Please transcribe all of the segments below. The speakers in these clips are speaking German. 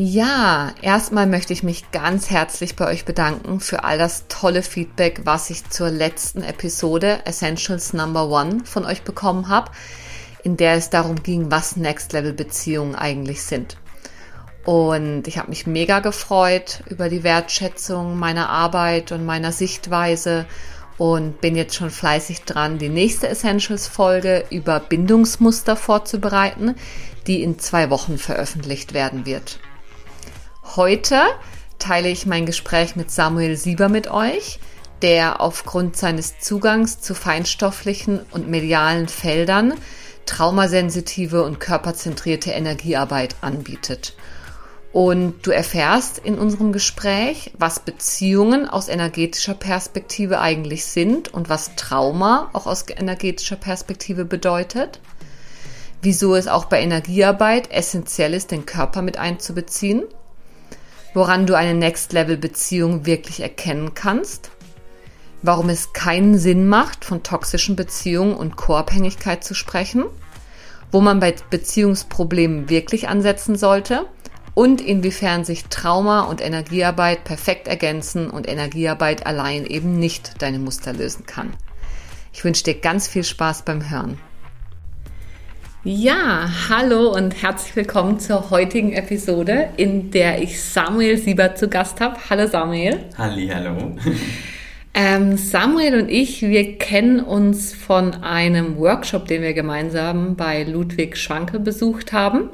Ja, erstmal möchte ich mich ganz herzlich bei euch bedanken für all das tolle Feedback, was ich zur letzten Episode Essentials Number One von euch bekommen habe, in der es darum ging, was Next Level Beziehungen eigentlich sind. Und ich habe mich mega gefreut über die Wertschätzung meiner Arbeit und meiner Sichtweise und bin jetzt schon fleißig dran, die nächste Essentials Folge über Bindungsmuster vorzubereiten, die in zwei Wochen veröffentlicht werden wird. Heute teile ich mein Gespräch mit Samuel Sieber mit euch, der aufgrund seines Zugangs zu feinstofflichen und medialen Feldern traumasensitive und körperzentrierte Energiearbeit anbietet. Und du erfährst in unserem Gespräch, was Beziehungen aus energetischer Perspektive eigentlich sind und was Trauma auch aus energetischer Perspektive bedeutet. Wieso es auch bei Energiearbeit essentiell ist, den Körper mit einzubeziehen woran du eine Next-Level-Beziehung wirklich erkennen kannst, warum es keinen Sinn macht, von toxischen Beziehungen und Co-Abhängigkeit zu sprechen, wo man bei Beziehungsproblemen wirklich ansetzen sollte und inwiefern sich Trauma und Energiearbeit perfekt ergänzen und Energiearbeit allein eben nicht deine Muster lösen kann. Ich wünsche dir ganz viel Spaß beim Hören. Ja, hallo und herzlich willkommen zur heutigen Episode, in der ich Samuel Siebert zu Gast habe. Hallo Samuel. Halli, hallo. Ähm, Samuel und ich, wir kennen uns von einem Workshop, den wir gemeinsam bei Ludwig Schwanke besucht haben.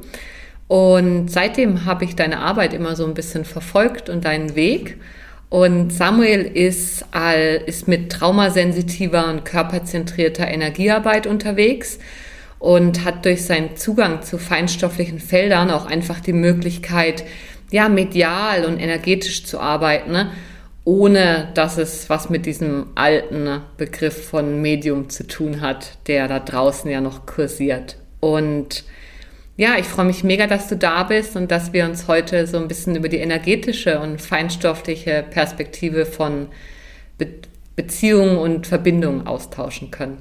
Und seitdem habe ich deine Arbeit immer so ein bisschen verfolgt und deinen Weg. Und Samuel ist, all, ist mit traumasensitiver und körperzentrierter Energiearbeit unterwegs und hat durch seinen Zugang zu feinstofflichen Feldern auch einfach die Möglichkeit, ja, medial und energetisch zu arbeiten, ne? ohne dass es was mit diesem alten Begriff von Medium zu tun hat, der da draußen ja noch kursiert. Und ja, ich freue mich mega, dass du da bist und dass wir uns heute so ein bisschen über die energetische und feinstoffliche Perspektive von Be Beziehungen und Verbindungen austauschen können.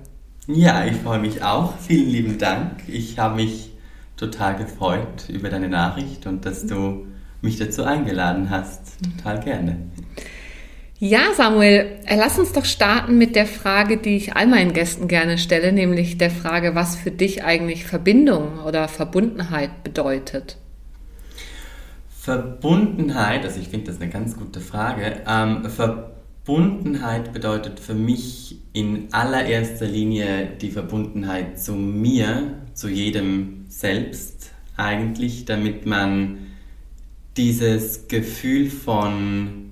Ja, ich freue mich auch. Vielen lieben Dank. Ich habe mich total gefreut über deine Nachricht und dass du mich dazu eingeladen hast. Total gerne. Ja, Samuel, äh, lass uns doch starten mit der Frage, die ich all meinen Gästen gerne stelle, nämlich der Frage, was für dich eigentlich Verbindung oder Verbundenheit bedeutet. Verbundenheit, also ich finde das eine ganz gute Frage. Ähm, Ver Verbundenheit bedeutet für mich in allererster Linie die Verbundenheit zu mir, zu jedem selbst eigentlich, damit man dieses Gefühl von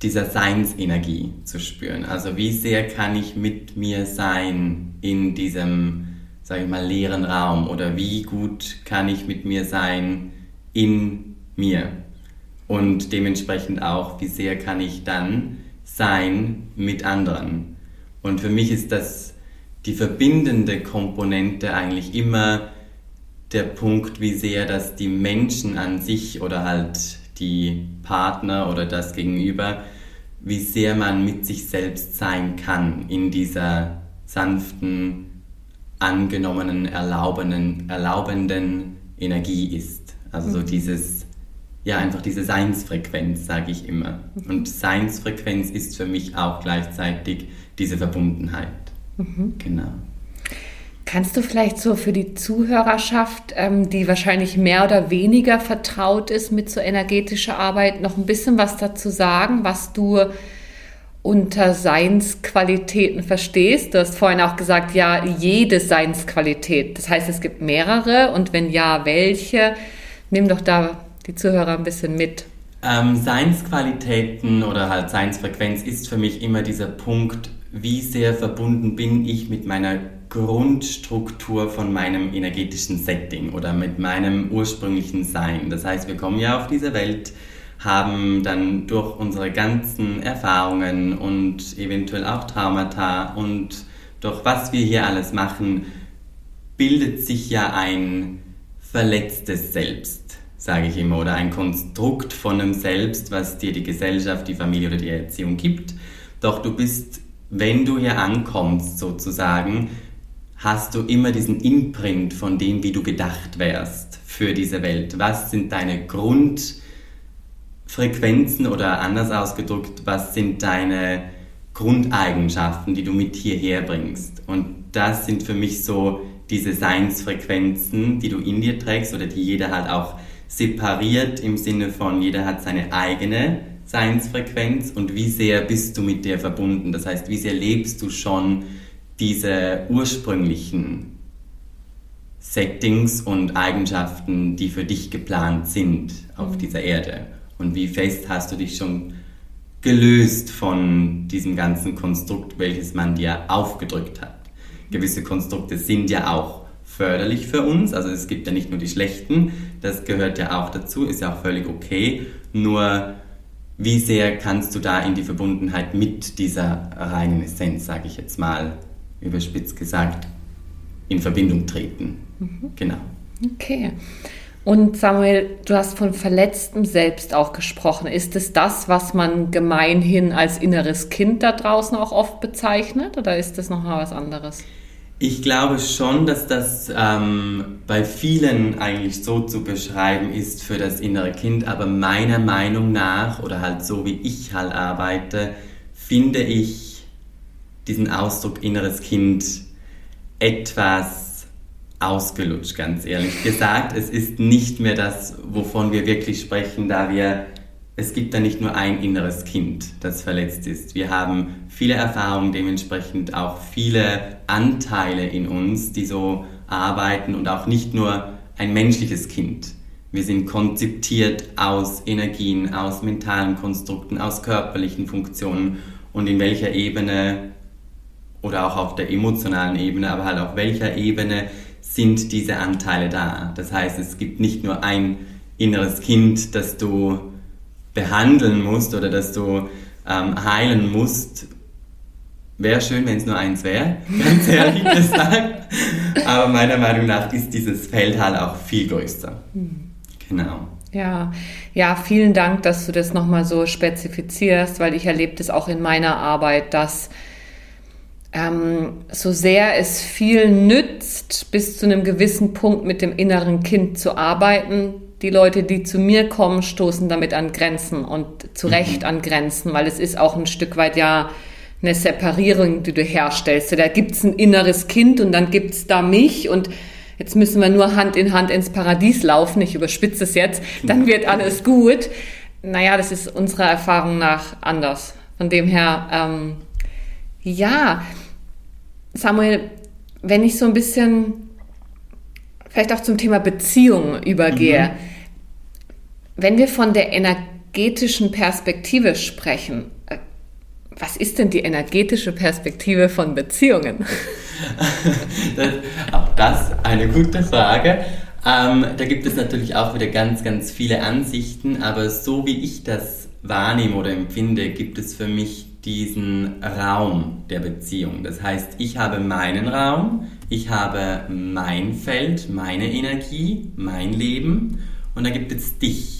dieser Seinsenergie zu spüren. Also wie sehr kann ich mit mir sein in diesem, sage ich mal, leeren Raum oder wie gut kann ich mit mir sein in mir und dementsprechend auch, wie sehr kann ich dann sein mit anderen. Und für mich ist das die verbindende Komponente eigentlich immer der Punkt, wie sehr das die Menschen an sich oder halt die Partner oder das Gegenüber, wie sehr man mit sich selbst sein kann in dieser sanften, angenommenen, erlaubenden, erlaubenden Energie ist. Also so mhm. dieses ja, einfach diese Seinsfrequenz, sage ich immer. Und Seinsfrequenz ist für mich auch gleichzeitig diese Verbundenheit. Mhm. Genau. Kannst du vielleicht so für die Zuhörerschaft, ähm, die wahrscheinlich mehr oder weniger vertraut ist mit so energetischer Arbeit, noch ein bisschen was dazu sagen, was du unter Seinsqualitäten verstehst? Du hast vorhin auch gesagt, ja, jede Seinsqualität. Das heißt, es gibt mehrere und wenn ja, welche? Nimm doch da die Zuhörer ein bisschen mit? Ähm, Seinsqualitäten oder halt Seinsfrequenz ist für mich immer dieser Punkt, wie sehr verbunden bin ich mit meiner Grundstruktur von meinem energetischen Setting oder mit meinem ursprünglichen Sein. Das heißt, wir kommen ja auf diese Welt haben dann durch unsere ganzen Erfahrungen und eventuell auch Traumata und durch was wir hier alles machen, bildet sich ja ein verletztes Selbst, sage ich immer, oder ein Konstrukt von einem Selbst, was dir die Gesellschaft, die Familie oder die Erziehung gibt. Doch du bist, wenn du hier ankommst sozusagen, hast du immer diesen Imprint von dem, wie du gedacht wärst für diese Welt. Was sind deine Grundfrequenzen oder anders ausgedrückt, was sind deine Grundeigenschaften, die du mit hierher bringst? Und das sind für mich so diese Seinsfrequenzen, die du in dir trägst oder die jeder halt auch separiert im Sinne von jeder hat seine eigene Seinsfrequenz und wie sehr bist du mit der verbunden. Das heißt, wie sehr lebst du schon diese ursprünglichen Settings und Eigenschaften, die für dich geplant sind auf mhm. dieser Erde. Und wie fest hast du dich schon gelöst von diesem ganzen Konstrukt, welches man dir aufgedrückt hat gewisse Konstrukte sind ja auch förderlich für uns. Also es gibt ja nicht nur die schlechten, das gehört ja auch dazu, ist ja auch völlig okay. Nur wie sehr kannst du da in die Verbundenheit mit dieser reinen Essenz, sage ich jetzt mal überspitzt gesagt, in Verbindung treten? Mhm. Genau. Okay. Und Samuel, du hast von verletztem Selbst auch gesprochen. Ist es das, was man gemeinhin als inneres Kind da draußen auch oft bezeichnet oder ist das noch mal was anderes? Ich glaube schon, dass das ähm, bei vielen eigentlich so zu beschreiben ist für das innere Kind, aber meiner Meinung nach oder halt so wie ich halt arbeite, finde ich diesen Ausdruck inneres Kind etwas ausgelutscht, ganz ehrlich gesagt. Es ist nicht mehr das, wovon wir wirklich sprechen, da wir es gibt da nicht nur ein inneres Kind, das verletzt ist. Wir haben viele Erfahrungen, dementsprechend auch viele Anteile in uns, die so arbeiten und auch nicht nur ein menschliches Kind. Wir sind konzeptiert aus Energien, aus mentalen Konstrukten, aus körperlichen Funktionen und in welcher Ebene oder auch auf der emotionalen Ebene, aber halt auf welcher Ebene sind diese Anteile da. Das heißt, es gibt nicht nur ein inneres Kind, das du behandeln musst oder dass du ähm, heilen musst, wäre schön, wenn es nur eins wäre, ganz ehrlich gesagt. Aber meiner Meinung nach ist dieses Feld halt auch viel größer. Mhm. Genau. Ja, ja, vielen Dank, dass du das nochmal so spezifizierst, weil ich erlebe das auch in meiner Arbeit, dass ähm, so sehr es viel nützt, bis zu einem gewissen Punkt mit dem inneren Kind zu arbeiten, die Leute, die zu mir kommen, stoßen damit an Grenzen und zu mhm. Recht an Grenzen, weil es ist auch ein Stück weit ja eine Separierung, die du herstellst. Da gibt's ein inneres Kind und dann gibt's da mich und jetzt müssen wir nur Hand in Hand ins Paradies laufen. Ich überspitze es jetzt, dann wird alles gut. Naja, das ist unserer Erfahrung nach anders. Von dem her, ähm, ja, Samuel, wenn ich so ein bisschen vielleicht auch zum Thema Beziehung übergehe. Mhm. Wenn wir von der energetischen Perspektive sprechen, äh, was ist denn die energetische Perspektive von Beziehungen? das, auch das eine gute Frage. Ähm, da gibt es natürlich auch wieder ganz, ganz viele Ansichten, aber so wie ich das wahrnehme oder empfinde, gibt es für mich diesen Raum der Beziehung. Das heißt, ich habe meinen Raum, ich habe mein Feld, meine Energie, mein Leben und da gibt es dich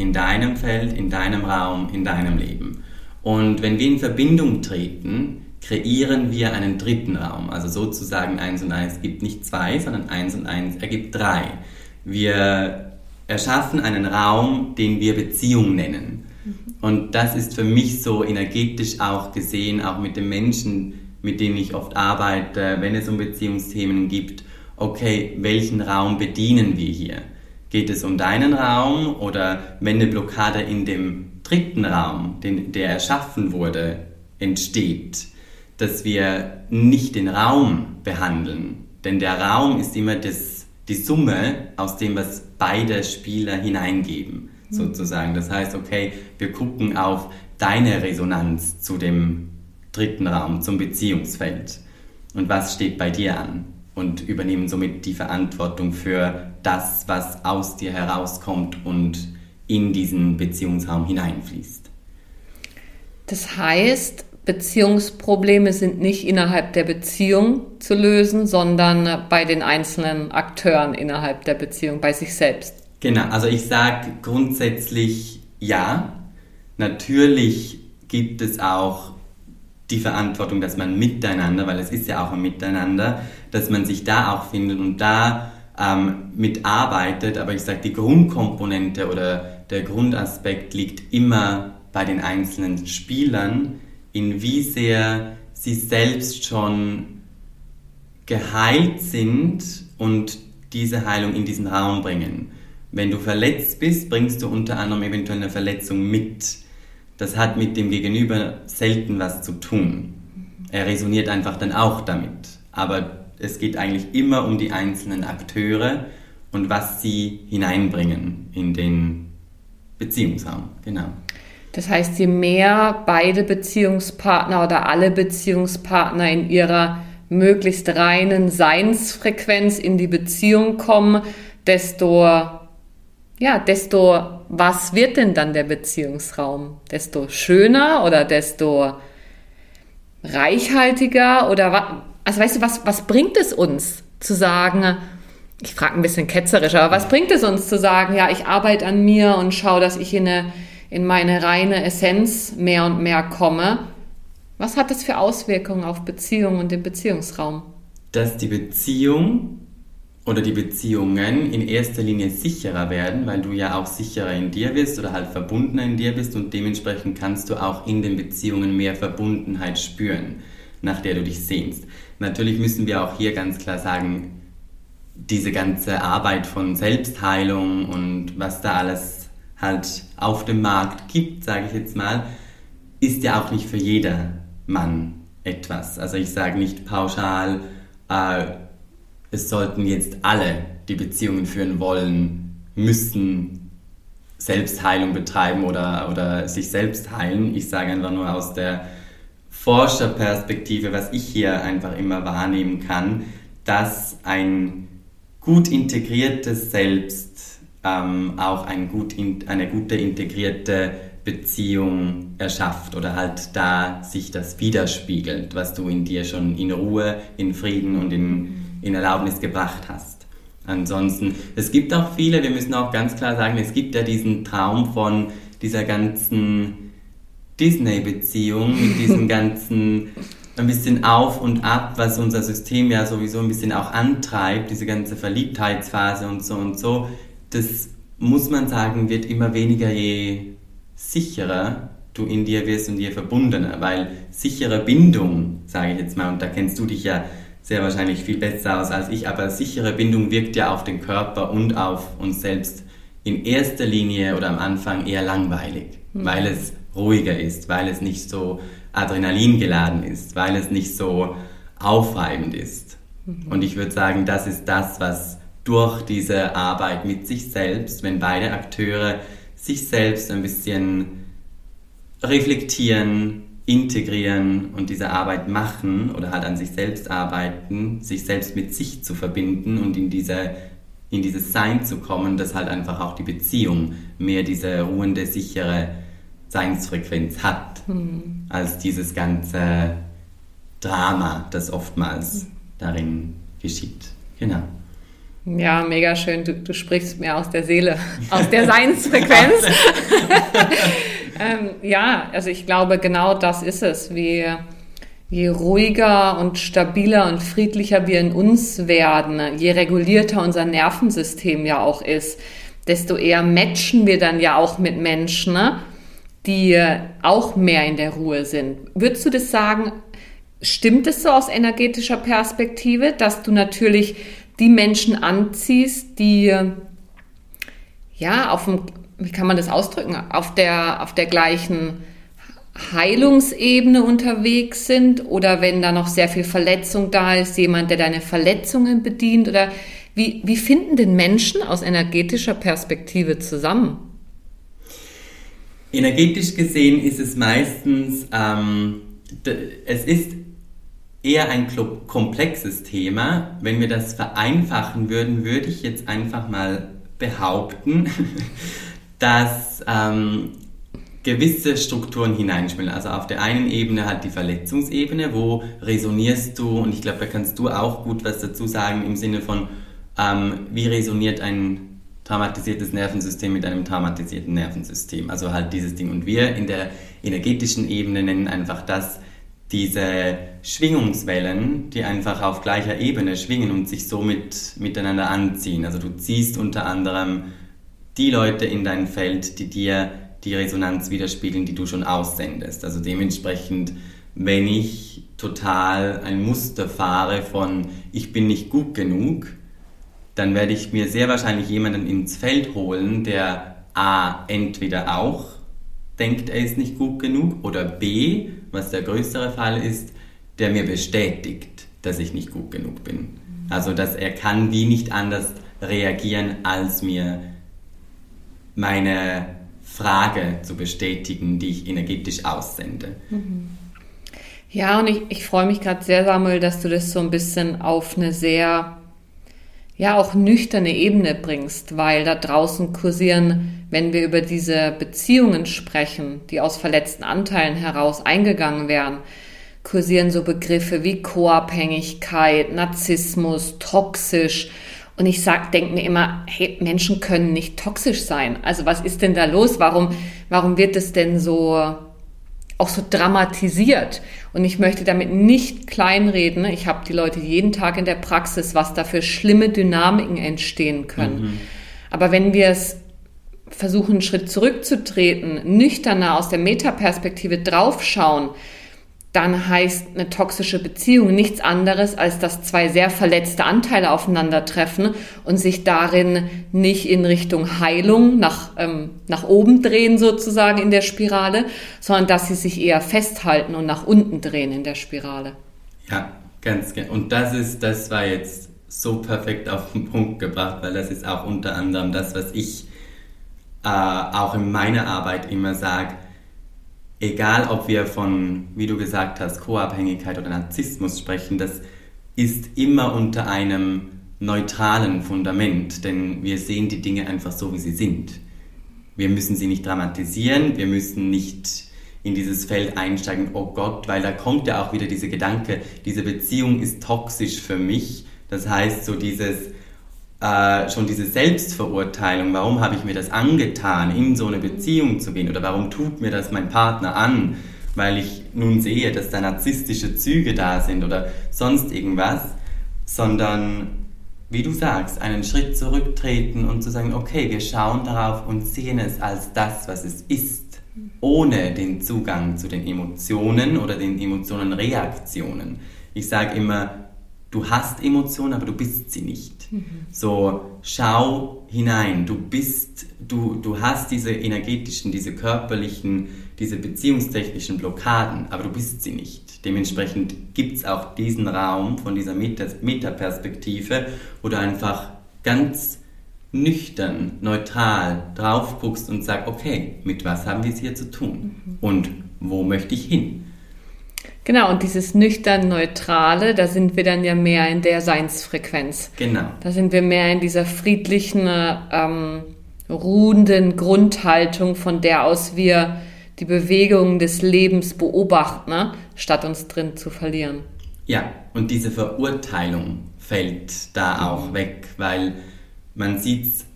in deinem Feld, in deinem Raum, in deinem Leben. Und wenn wir in Verbindung treten, kreieren wir einen dritten Raum. Also sozusagen eins und eins gibt nicht zwei, sondern eins und eins ergibt drei. Wir erschaffen einen Raum, den wir Beziehung nennen. Und das ist für mich so energetisch auch gesehen, auch mit den Menschen, mit denen ich oft arbeite, wenn es um Beziehungsthemen gibt, okay, welchen Raum bedienen wir hier? Geht es um deinen Raum oder wenn eine Blockade in dem dritten Raum, den, der erschaffen wurde, entsteht, dass wir nicht den Raum behandeln, denn der Raum ist immer das, die Summe aus dem, was beide Spieler hineingeben sozusagen. Das heißt, okay, wir gucken auf deine Resonanz zu dem dritten Raum, zum Beziehungsfeld. Und was steht bei dir an? Und übernehmen somit die Verantwortung für das, was aus dir herauskommt und in diesen Beziehungsraum hineinfließt. Das heißt, Beziehungsprobleme sind nicht innerhalb der Beziehung zu lösen, sondern bei den einzelnen Akteuren innerhalb der Beziehung, bei sich selbst. Genau, also ich sage grundsätzlich ja. Natürlich gibt es auch die Verantwortung, dass man miteinander, weil es ist ja auch ein Miteinander, dass man sich da auch findet und da ähm, mitarbeitet. Aber ich sage, die Grundkomponente oder der Grundaspekt liegt immer bei den einzelnen Spielern, in wie sehr sie selbst schon geheilt sind und diese Heilung in diesen Raum bringen. Wenn du verletzt bist, bringst du unter anderem eventuell eine Verletzung mit. Das hat mit dem Gegenüber selten was zu tun. Er resoniert einfach dann auch damit. Aber es geht eigentlich immer um die einzelnen Akteure und was sie hineinbringen in den Beziehungsraum. Genau. Das heißt, je mehr beide Beziehungspartner oder alle Beziehungspartner in ihrer möglichst reinen Seinsfrequenz in die Beziehung kommen, desto, ja, desto, was wird denn dann der Beziehungsraum? Desto schöner oder desto reichhaltiger oder also weißt du, was, was bringt es uns zu sagen, ich frage ein bisschen ketzerisch, aber was bringt es uns zu sagen, ja, ich arbeite an mir und schaue, dass ich in eine in meine reine Essenz mehr und mehr komme. Was hat das für Auswirkungen auf Beziehungen und den Beziehungsraum? Dass die Beziehung oder die Beziehungen in erster Linie sicherer werden, weil du ja auch sicherer in dir bist oder halt verbundener in dir bist und dementsprechend kannst du auch in den Beziehungen mehr Verbundenheit spüren, nach der du dich sehnst. Natürlich müssen wir auch hier ganz klar sagen, diese ganze Arbeit von Selbstheilung und was da alles halt auf dem Markt gibt, sage ich jetzt mal, ist ja auch nicht für jeder Mann etwas. Also ich sage nicht pauschal, äh, es sollten jetzt alle, die Beziehungen führen wollen, müssen Selbstheilung betreiben oder, oder sich selbst heilen. Ich sage einfach nur aus der Forscherperspektive, was ich hier einfach immer wahrnehmen kann, dass ein gut integriertes Selbst ähm, auch ein gut in, eine gute integrierte Beziehung erschafft oder halt da sich das widerspiegelt, was du in dir schon in Ruhe, in Frieden und in, in Erlaubnis gebracht hast. Ansonsten, es gibt auch viele, wir müssen auch ganz klar sagen, es gibt ja diesen Traum von dieser ganzen Disney-Beziehung mit diesem ganzen ein bisschen auf und ab, was unser System ja sowieso ein bisschen auch antreibt, diese ganze Verliebtheitsphase und so und so das muss man sagen, wird immer weniger, je sicherer du in dir wirst und je verbundener, weil sichere Bindung, sage ich jetzt mal, und da kennst du dich ja sehr wahrscheinlich viel besser aus als ich, aber sichere Bindung wirkt ja auf den Körper und auf uns selbst in erster Linie oder am Anfang eher langweilig, mhm. weil es ruhiger ist, weil es nicht so Adrenalin geladen ist, weil es nicht so aufreibend ist. Mhm. Und ich würde sagen, das ist das, was durch diese Arbeit mit sich selbst, wenn beide Akteure sich selbst ein bisschen reflektieren, integrieren und diese Arbeit machen oder halt an sich selbst arbeiten, sich selbst mit sich zu verbinden und in diese in dieses Sein zu kommen, dass halt einfach auch die Beziehung mehr diese ruhende, sichere Seinsfrequenz hat, mhm. als dieses ganze Drama, das oftmals mhm. darin geschieht. Genau. Ja, mega schön. Du, du sprichst mir aus der Seele, aus der Seinsfrequenz. ähm, ja, also ich glaube, genau das ist es. Wie, je ruhiger und stabiler und friedlicher wir in uns werden, je regulierter unser Nervensystem ja auch ist, desto eher matchen wir dann ja auch mit Menschen, ne, die auch mehr in der Ruhe sind. Würdest du das sagen, stimmt es so aus energetischer Perspektive, dass du natürlich die Menschen anziehst, die ja auf dem, wie kann man das ausdrücken, auf der, auf der gleichen Heilungsebene unterwegs sind oder wenn da noch sehr viel Verletzung da ist, jemand, der deine Verletzungen bedient oder wie, wie finden denn Menschen aus energetischer Perspektive zusammen? Energetisch gesehen ist es meistens, ähm, es ist eher ein komplexes Thema. Wenn wir das vereinfachen würden, würde ich jetzt einfach mal behaupten, dass ähm, gewisse Strukturen hineinspielen. Also auf der einen Ebene halt die Verletzungsebene, wo resonierst du, und ich glaube, da kannst du auch gut was dazu sagen im Sinne von, ähm, wie resoniert ein traumatisiertes Nervensystem mit einem traumatisierten Nervensystem. Also halt dieses Ding. Und wir in der energetischen Ebene nennen einfach das diese Schwingungswellen, die einfach auf gleicher Ebene schwingen und sich somit miteinander anziehen. Also du ziehst unter anderem die Leute in dein Feld, die dir die Resonanz widerspiegeln, die du schon aussendest. Also dementsprechend, wenn ich total ein Muster fahre von ich bin nicht gut genug, dann werde ich mir sehr wahrscheinlich jemanden ins Feld holen, der A entweder auch denkt, er ist nicht gut genug oder B, was der größere Fall ist, der mir bestätigt, dass ich nicht gut genug bin. Also dass er kann wie nicht anders reagieren, als mir meine Frage zu bestätigen, die ich energetisch aussende. Ja, und ich, ich freue mich gerade sehr, Samuel, dass du das so ein bisschen auf eine sehr, ja, auch nüchterne Ebene bringst, weil da draußen kursieren, wenn wir über diese Beziehungen sprechen, die aus verletzten Anteilen heraus eingegangen werden, kursieren so Begriffe wie Co-Abhängigkeit, Narzissmus, toxisch, und ich sag, denke mir immer, hey, Menschen können nicht toxisch sein. Also was ist denn da los? Warum, warum wird es denn so auch so dramatisiert? Und ich möchte damit nicht kleinreden. Ich habe die Leute jeden Tag in der Praxis, was da für schlimme Dynamiken entstehen können. Mhm. Aber wenn wir es versuchen, einen Schritt zurückzutreten, nüchterner aus der Metaperspektive draufschauen, dann heißt eine toxische Beziehung nichts anderes, als dass zwei sehr verletzte Anteile aufeinandertreffen und sich darin nicht in Richtung Heilung nach, ähm, nach oben drehen sozusagen in der Spirale, sondern dass sie sich eher festhalten und nach unten drehen in der Spirale. Ja, ganz genau. Und das ist, das war jetzt so perfekt auf den Punkt gebracht, weil das ist auch unter anderem das, was ich äh, auch in meiner Arbeit immer sage, egal ob wir von, wie du gesagt hast, Co-Abhängigkeit oder Narzissmus sprechen, das ist immer unter einem neutralen Fundament, denn wir sehen die Dinge einfach so, wie sie sind. Wir müssen sie nicht dramatisieren, wir müssen nicht in dieses Feld einsteigen, oh Gott, weil da kommt ja auch wieder dieser Gedanke, diese Beziehung ist toxisch für mich. Das heißt, so dieses, äh, schon diese Selbstverurteilung, warum habe ich mir das angetan, in so eine Beziehung zu gehen oder warum tut mir das mein Partner an, weil ich nun sehe, dass da narzisstische Züge da sind oder sonst irgendwas, sondern wie du sagst, einen Schritt zurücktreten und zu sagen, okay, wir schauen darauf und sehen es als das, was es ist, ohne den Zugang zu den Emotionen oder den Emotionenreaktionen. Ich sage immer, du hast Emotionen, aber du bist sie nicht. Mhm. So, schau hinein, du bist, du, du hast diese energetischen, diese körperlichen, diese beziehungstechnischen Blockaden, aber du bist sie nicht. Dementsprechend gibt es auch diesen Raum von dieser Metaperspektive, wo du einfach ganz nüchtern, neutral drauf guckst und sagst, okay, mit was haben wir es hier zu tun? Mhm. Und wo möchte ich hin? Genau, und dieses nüchtern Neutrale, da sind wir dann ja mehr in der Seinsfrequenz. Genau. Da sind wir mehr in dieser friedlichen, ähm, ruhenden Grundhaltung, von der aus wir die Bewegungen des Lebens beobachten, ne? statt uns drin zu verlieren. Ja, und diese Verurteilung fällt da auch weg, weil man sieht es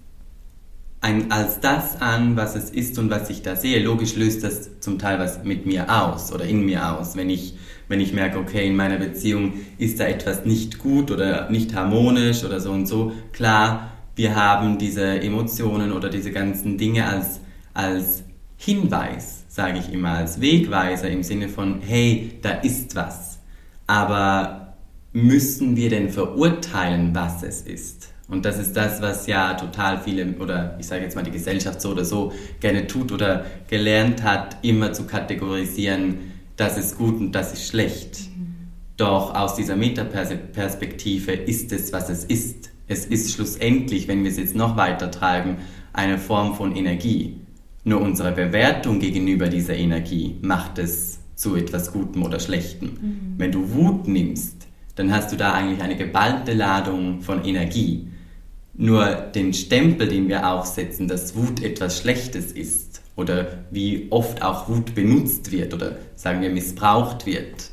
als das an, was es ist und was ich da sehe. Logisch löst das zum Teil was mit mir aus oder in mir aus, wenn ich, wenn ich merke, okay, in meiner Beziehung ist da etwas nicht gut oder nicht harmonisch oder so und so. Klar, wir haben diese Emotionen oder diese ganzen Dinge als, als Hinweis, sage ich immer, als Wegweiser im Sinne von, hey, da ist was. Aber müssen wir denn verurteilen, was es ist? Und das ist das, was ja total viele, oder ich sage jetzt mal die Gesellschaft so oder so gerne tut oder gelernt hat, immer zu kategorisieren, das ist gut und das ist schlecht. Mhm. Doch aus dieser Metaperspektive ist es, was es ist. Es ist schlussendlich, wenn wir es jetzt noch weiter treiben, eine Form von Energie. Nur unsere Bewertung gegenüber dieser Energie macht es zu etwas Gutem oder Schlechtem. Mhm. Wenn du Wut nimmst, dann hast du da eigentlich eine geballte Ladung von Energie. Nur den Stempel, den wir aufsetzen, dass Wut etwas Schlechtes ist oder wie oft auch Wut benutzt wird oder sagen wir missbraucht wird,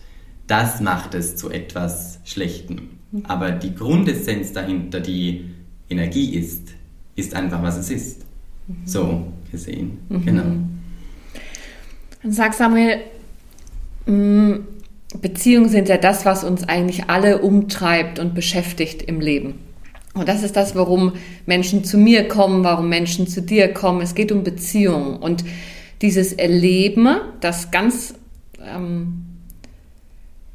das macht es zu etwas Schlechtem. Aber die Grundessenz dahinter, die Energie ist, ist einfach, was es ist. Mhm. So gesehen. Mhm. Genau. Dann sag Samuel, mm, Beziehungen sind ja das, was uns eigentlich alle umtreibt und beschäftigt im Leben. Und das ist das, warum Menschen zu mir kommen, warum Menschen zu dir kommen. Es geht um Beziehungen. Und dieses Erleben, das ganz, ähm,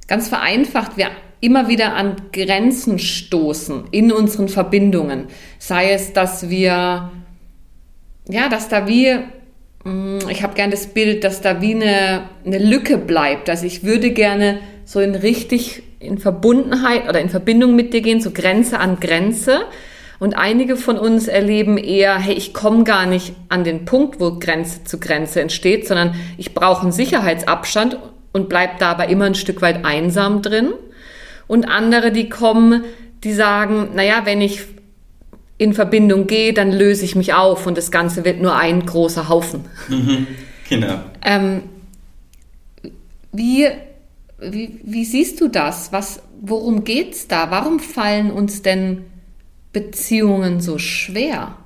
ganz vereinfacht wir immer wieder an Grenzen stoßen in unseren Verbindungen. Sei es, dass wir, ja, dass da wie, mm, ich habe gerne das Bild, dass da wie eine, eine Lücke bleibt. Also ich würde gerne so in richtig in Verbundenheit oder in Verbindung mit dir gehen, so Grenze an Grenze. Und einige von uns erleben eher, hey, ich komme gar nicht an den Punkt, wo Grenze zu Grenze entsteht, sondern ich brauche einen Sicherheitsabstand und bleib dabei immer ein Stück weit einsam drin. Und andere, die kommen, die sagen, naja, wenn ich in Verbindung gehe, dann löse ich mich auf und das Ganze wird nur ein großer Haufen. Mhm, genau. Ähm, wie wie, wie siehst du das? Was, worum geht's da? Warum fallen uns denn Beziehungen so schwer?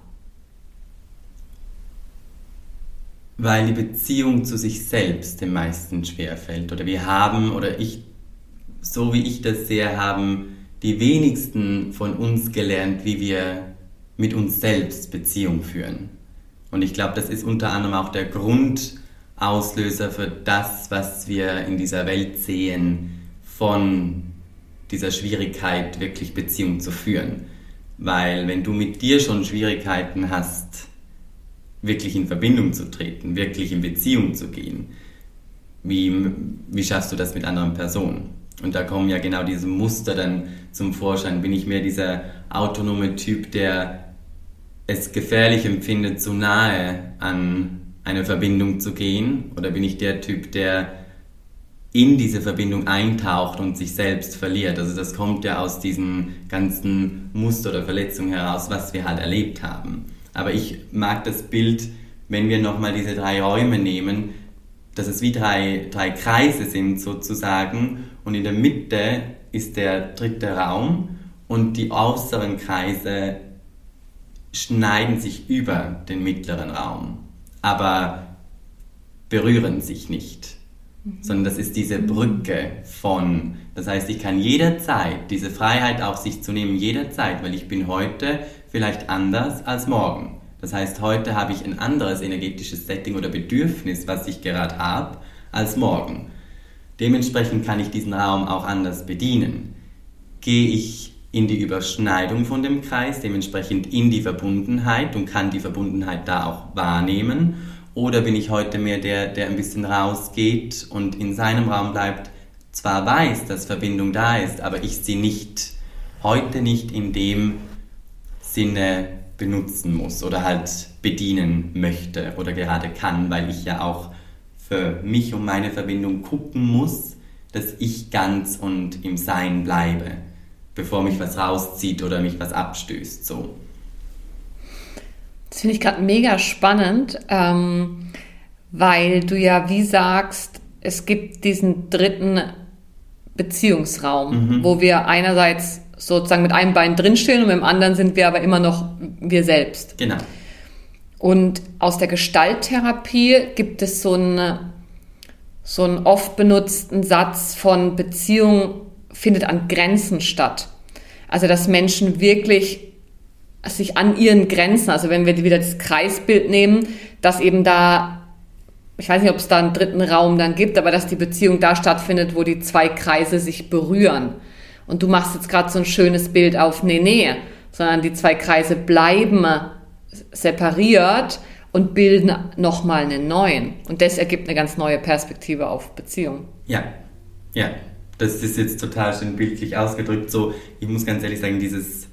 Weil die Beziehung zu sich selbst den meisten schwer fällt. Oder wir haben, oder ich, so wie ich das sehe, haben die wenigsten von uns gelernt, wie wir mit uns selbst Beziehung führen. Und ich glaube, das ist unter anderem auch der Grund, Auslöser für das, was wir in dieser Welt sehen, von dieser Schwierigkeit, wirklich Beziehung zu führen. Weil wenn du mit dir schon Schwierigkeiten hast, wirklich in Verbindung zu treten, wirklich in Beziehung zu gehen, wie, wie schaffst du das mit anderen Personen? Und da kommen ja genau diese Muster dann zum Vorschein. Bin ich mehr dieser autonome Typ, der es gefährlich empfindet, zu nahe an eine Verbindung zu gehen? Oder bin ich der Typ, der in diese Verbindung eintaucht und sich selbst verliert? Also das kommt ja aus diesen ganzen Muster oder Verletzungen heraus, was wir halt erlebt haben. Aber ich mag das Bild, wenn wir nochmal diese drei Räume nehmen, dass es wie drei, drei Kreise sind sozusagen und in der Mitte ist der dritte Raum und die äußeren Kreise schneiden sich über den mittleren Raum aber berühren sich nicht. Mhm. Sondern das ist diese Brücke von, das heißt, ich kann jederzeit diese Freiheit auf sich zu nehmen, jederzeit, weil ich bin heute vielleicht anders als morgen. Das heißt, heute habe ich ein anderes energetisches Setting oder Bedürfnis, was ich gerade habe, als morgen. Dementsprechend kann ich diesen Raum auch anders bedienen. Gehe ich in die Überschneidung von dem Kreis, dementsprechend in die Verbundenheit und kann die Verbundenheit da auch wahrnehmen? Oder bin ich heute mehr der, der ein bisschen rausgeht und in seinem Raum bleibt, zwar weiß, dass Verbindung da ist, aber ich sie nicht, heute nicht in dem Sinne benutzen muss oder halt bedienen möchte oder gerade kann, weil ich ja auch für mich und meine Verbindung gucken muss, dass ich ganz und im Sein bleibe bevor mich was rauszieht oder mich was abstößt. So. Das finde ich gerade mega spannend, ähm, weil du ja wie sagst, es gibt diesen dritten Beziehungsraum, mhm. wo wir einerseits sozusagen mit einem Bein drinstehen und mit dem anderen sind wir aber immer noch wir selbst. Genau. Und aus der Gestalttherapie gibt es so einen, so einen oft benutzten Satz von Beziehung findet an Grenzen statt. Also dass Menschen wirklich sich an ihren Grenzen, also wenn wir wieder das Kreisbild nehmen, dass eben da, ich weiß nicht, ob es da einen dritten Raum dann gibt, aber dass die Beziehung da stattfindet, wo die zwei Kreise sich berühren. Und du machst jetzt gerade so ein schönes Bild auf, nee, nee, sondern die zwei Kreise bleiben separiert und bilden nochmal einen neuen. Und das ergibt eine ganz neue Perspektive auf Beziehung. Ja, ja, das ist jetzt total schön bildlich ausgedrückt. So, ich muss ganz ehrlich sagen, dieses,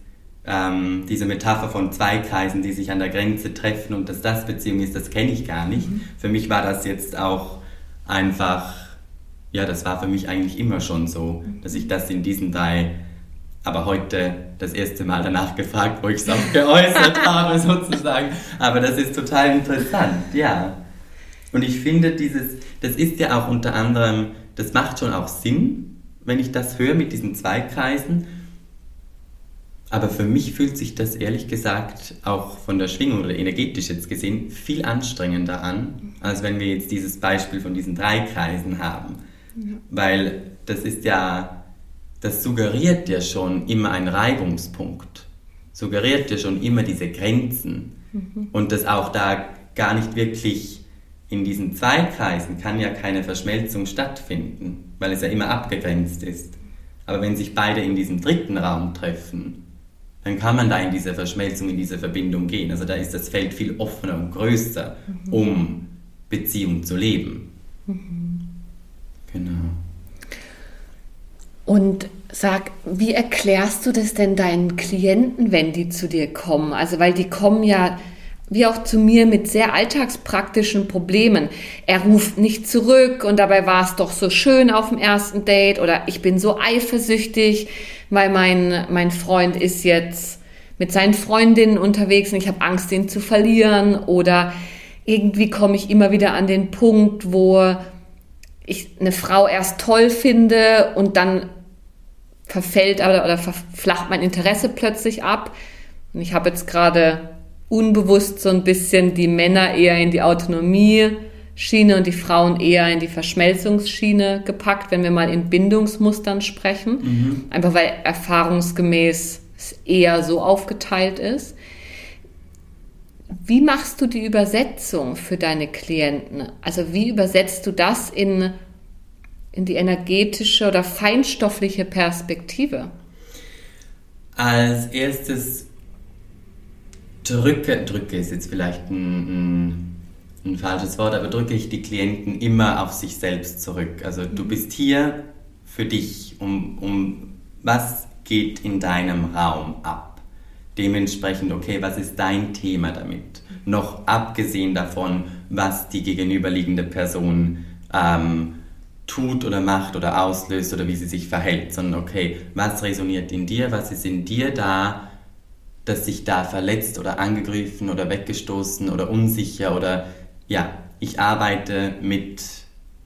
ähm, diese Metapher von zwei Kreisen, die sich an der Grenze treffen und dass das Beziehung ist, das kenne ich gar nicht. Mhm. Für mich war das jetzt auch einfach, ja, das war für mich eigentlich immer schon so, dass ich das in diesen drei aber heute das erste Mal danach gefragt, wo ich es auch geäußert habe, sozusagen. Aber das ist total interessant, ja. Und ich finde, dieses, das ist ja auch unter anderem, das macht schon auch Sinn, wenn ich das höre mit diesen zwei Kreisen. Aber für mich fühlt sich das ehrlich gesagt auch von der Schwingung oder energetisch jetzt gesehen viel anstrengender an, als wenn wir jetzt dieses Beispiel von diesen drei Kreisen haben. Ja. Weil das ist ja, das suggeriert ja schon immer einen Reibungspunkt, suggeriert ja schon immer diese Grenzen mhm. und dass auch da gar nicht wirklich in diesen zwei Kreisen kann ja keine Verschmelzung stattfinden, weil es ja immer abgegrenzt ist. Aber wenn sich beide in diesem dritten Raum treffen, dann kann man da in diese Verschmelzung, in diese Verbindung gehen. Also da ist das Feld viel offener und größer, mhm. um Beziehung zu leben. Mhm. Genau. Und sag, wie erklärst du das denn deinen Klienten, wenn die zu dir kommen? Also, weil die kommen ja wie auch zu mir mit sehr alltagspraktischen Problemen. Er ruft nicht zurück und dabei war es doch so schön auf dem ersten Date oder ich bin so eifersüchtig, weil mein, mein Freund ist jetzt mit seinen Freundinnen unterwegs und ich habe Angst, ihn zu verlieren oder irgendwie komme ich immer wieder an den Punkt, wo ich eine Frau erst toll finde und dann verfällt oder, oder verflacht mein Interesse plötzlich ab. Und ich habe jetzt gerade unbewusst so ein bisschen die Männer eher in die Autonomie-Schiene und die Frauen eher in die Verschmelzungsschiene gepackt, wenn wir mal in Bindungsmustern sprechen. Mhm. Einfach weil erfahrungsgemäß es eher so aufgeteilt ist. Wie machst du die Übersetzung für deine Klienten? Also wie übersetzt du das in, in die energetische oder feinstoffliche Perspektive? Als erstes drücke, drücke ist jetzt vielleicht ein, ein, ein, falsches Wort, aber drücke ich die Klienten immer auf sich selbst zurück. Also du mhm. bist hier für dich, um, um was geht in deinem Raum ab. Dementsprechend, okay, was ist dein Thema damit? Noch abgesehen davon, was die gegenüberliegende Person ähm, tut oder macht oder auslöst oder wie sie sich verhält, sondern okay, was resoniert in dir, was ist in dir da, dass sich da verletzt oder angegriffen oder weggestoßen oder unsicher oder ja, ich arbeite mit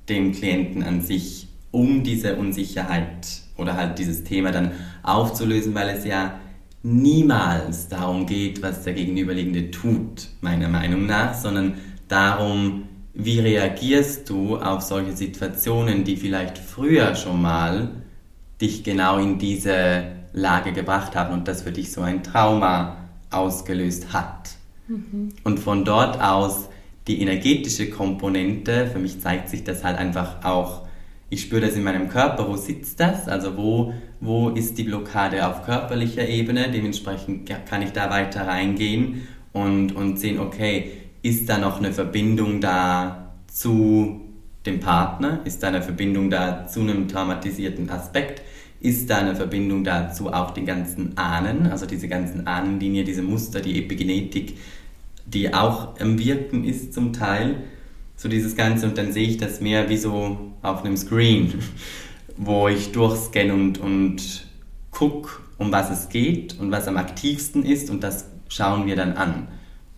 dem Klienten an sich, um diese Unsicherheit oder halt dieses Thema dann aufzulösen, weil es ja niemals darum geht, was der Gegenüberliegende tut, meiner Meinung nach, sondern darum, wie reagierst du auf solche Situationen, die vielleicht früher schon mal dich genau in diese Lage gebracht haben und das für dich so ein Trauma ausgelöst hat. Mhm. Und von dort aus die energetische Komponente, für mich zeigt sich das halt einfach auch, ich spüre das in meinem Körper, wo sitzt das, also wo, wo ist die Blockade auf körperlicher Ebene, dementsprechend kann ich da weiter reingehen und, und sehen, okay, ist da noch eine Verbindung da zu dem Partner, ist da eine Verbindung da zu einem traumatisierten Aspekt, ist da eine Verbindung dazu auch die ganzen Ahnen, also diese ganzen Ahnenlinie, diese Muster, die Epigenetik, die auch am Wirken ist zum Teil, so dieses Ganze und dann sehe ich das mehr wie so auf einem Screen, wo ich durchscanne und, und gucke, um was es geht und was am aktivsten ist und das schauen wir dann an.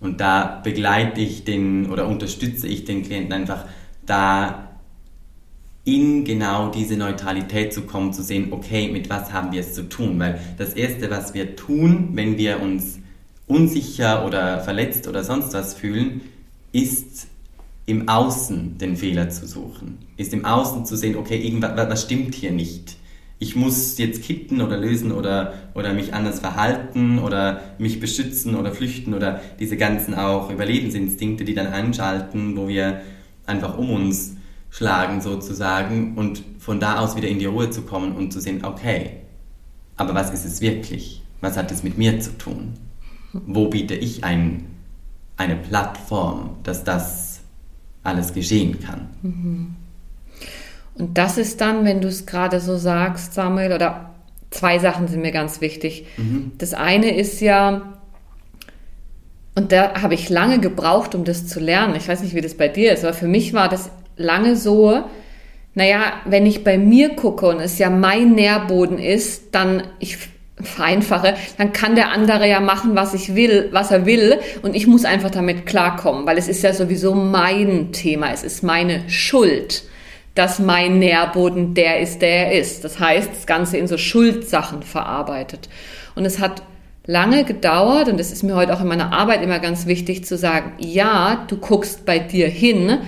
Und da begleite ich den oder unterstütze ich den Klienten einfach da in genau diese Neutralität zu kommen, zu sehen, okay, mit was haben wir es zu tun? Weil das Erste, was wir tun, wenn wir uns unsicher oder verletzt oder sonst was fühlen, ist im Außen den Fehler zu suchen. Ist im Außen zu sehen, okay, irgendwas was stimmt hier nicht. Ich muss jetzt kitten oder lösen oder, oder mich anders verhalten oder mich beschützen oder flüchten oder diese ganzen auch Überlebensinstinkte, die dann anschalten, wo wir einfach um uns schlagen sozusagen und von da aus wieder in die Ruhe zu kommen und zu sehen, okay, aber was ist es wirklich? Was hat es mit mir zu tun? Wo biete ich ein, eine Plattform, dass das alles geschehen kann? Mhm. Und das ist dann, wenn du es gerade so sagst, Samuel, oder zwei Sachen sind mir ganz wichtig. Mhm. Das eine ist ja, und da habe ich lange gebraucht, um das zu lernen. Ich weiß nicht, wie das bei dir ist, aber für mich war das lange so, naja, wenn ich bei mir gucke und es ja mein Nährboden ist, dann ich, vereinfache, dann kann der andere ja machen, was ich will, was er will und ich muss einfach damit klarkommen, weil es ist ja sowieso mein Thema, es ist meine Schuld, dass mein Nährboden der ist, der er ist. Das heißt, das Ganze in so Schuldsachen verarbeitet. Und es hat lange gedauert und es ist mir heute auch in meiner Arbeit immer ganz wichtig zu sagen, ja, du guckst bei dir hin,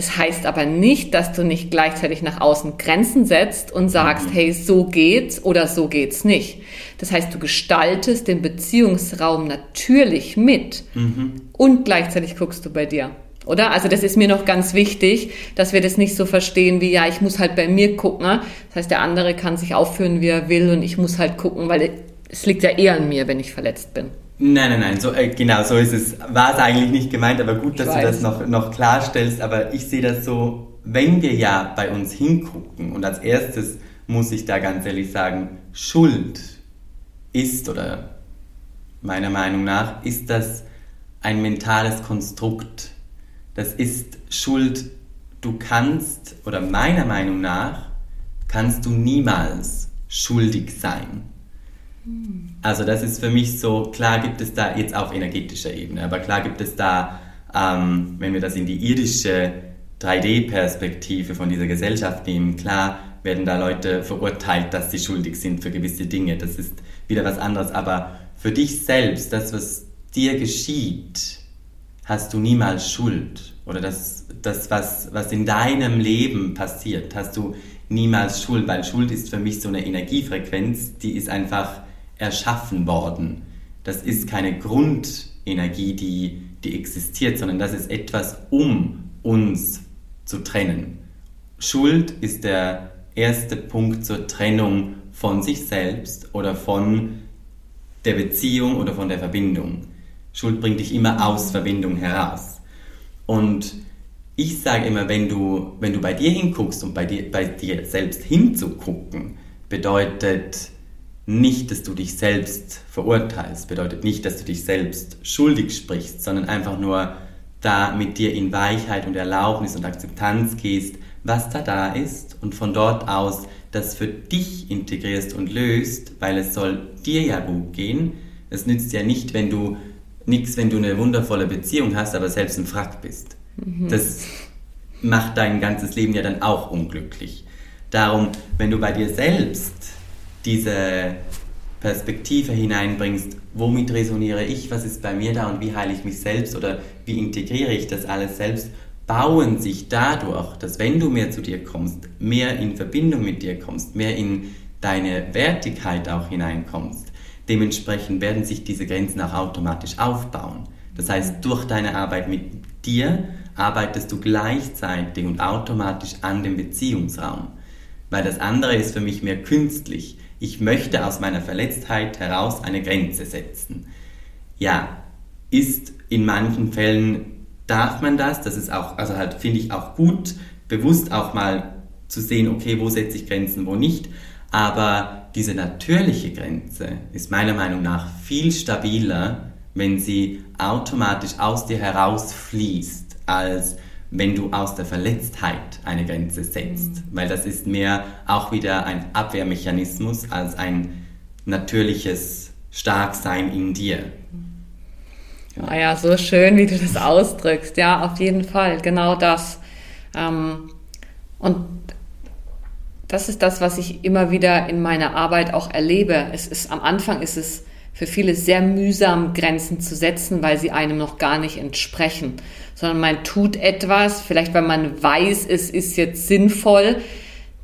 das heißt aber nicht, dass du nicht gleichzeitig nach außen Grenzen setzt und sagst, mhm. hey, so geht's oder so geht's nicht. Das heißt, du gestaltest den Beziehungsraum natürlich mit mhm. und gleichzeitig guckst du bei dir. Oder? Also das ist mir noch ganz wichtig, dass wir das nicht so verstehen wie, ja, ich muss halt bei mir gucken. Das heißt, der andere kann sich aufführen, wie er will und ich muss halt gucken, weil es liegt ja eher an mir, wenn ich verletzt bin. Nein, nein, nein, so, äh, genau, so ist es. War es eigentlich nicht gemeint, aber gut, dass du das noch, noch klarstellst. Aber ich sehe das so, wenn wir ja bei uns hingucken und als erstes muss ich da ganz ehrlich sagen, Schuld ist oder meiner Meinung nach ist das ein mentales Konstrukt. Das ist Schuld. Du kannst oder meiner Meinung nach kannst du niemals schuldig sein. Also das ist für mich so, klar gibt es da jetzt auf energetischer Ebene, aber klar gibt es da, ähm, wenn wir das in die irdische 3D-Perspektive von dieser Gesellschaft nehmen, klar werden da Leute verurteilt, dass sie schuldig sind für gewisse Dinge. Das ist wieder was anderes. Aber für dich selbst, das, was dir geschieht, hast du niemals Schuld. Oder das, das was, was in deinem Leben passiert, hast du niemals Schuld. Weil Schuld ist für mich so eine Energiefrequenz, die ist einfach erschaffen worden. Das ist keine Grundenergie, die, die existiert, sondern das ist etwas, um uns zu trennen. Schuld ist der erste Punkt zur Trennung von sich selbst oder von der Beziehung oder von der Verbindung. Schuld bringt dich immer aus Verbindung heraus. Und ich sage immer, wenn du, wenn du bei dir hinguckst und bei dir, bei dir selbst hinzugucken, bedeutet nicht, dass du dich selbst verurteilst, bedeutet nicht, dass du dich selbst schuldig sprichst, sondern einfach nur da mit dir in Weichheit und Erlaubnis und Akzeptanz gehst, was da da ist und von dort aus das für dich integrierst und löst, weil es soll dir ja gut gehen. Es nützt ja nicht, wenn du nichts, wenn du eine wundervolle Beziehung hast, aber selbst ein Frack bist. Mhm. Das macht dein ganzes Leben ja dann auch unglücklich. Darum, wenn du bei dir selbst diese Perspektive hineinbringst, womit resoniere ich, was ist bei mir da und wie heile ich mich selbst oder wie integriere ich das alles selbst, bauen sich dadurch, dass wenn du mehr zu dir kommst, mehr in Verbindung mit dir kommst, mehr in deine Wertigkeit auch hineinkommst, dementsprechend werden sich diese Grenzen auch automatisch aufbauen. Das heißt, durch deine Arbeit mit dir arbeitest du gleichzeitig und automatisch an dem Beziehungsraum. Weil das andere ist für mich mehr künstlich ich möchte aus meiner Verletztheit heraus eine Grenze setzen. Ja, ist in manchen Fällen, darf man das, das ist auch, also halt finde ich auch gut, bewusst auch mal zu sehen, okay, wo setze ich Grenzen, wo nicht. Aber diese natürliche Grenze ist meiner Meinung nach viel stabiler, wenn sie automatisch aus dir herausfließt, als wenn du aus der Verletztheit eine Grenze setzt, mhm. weil das ist mehr auch wieder ein Abwehrmechanismus als ein natürliches Starksein in dir. Ja, ja, so schön, wie du das ausdrückst. Ja, auf jeden Fall, genau das. Ähm, und das ist das, was ich immer wieder in meiner Arbeit auch erlebe. Es ist am Anfang ist es für viele sehr mühsam, Grenzen zu setzen, weil sie einem noch gar nicht entsprechen sondern man tut etwas, vielleicht weil man weiß, es ist jetzt sinnvoll.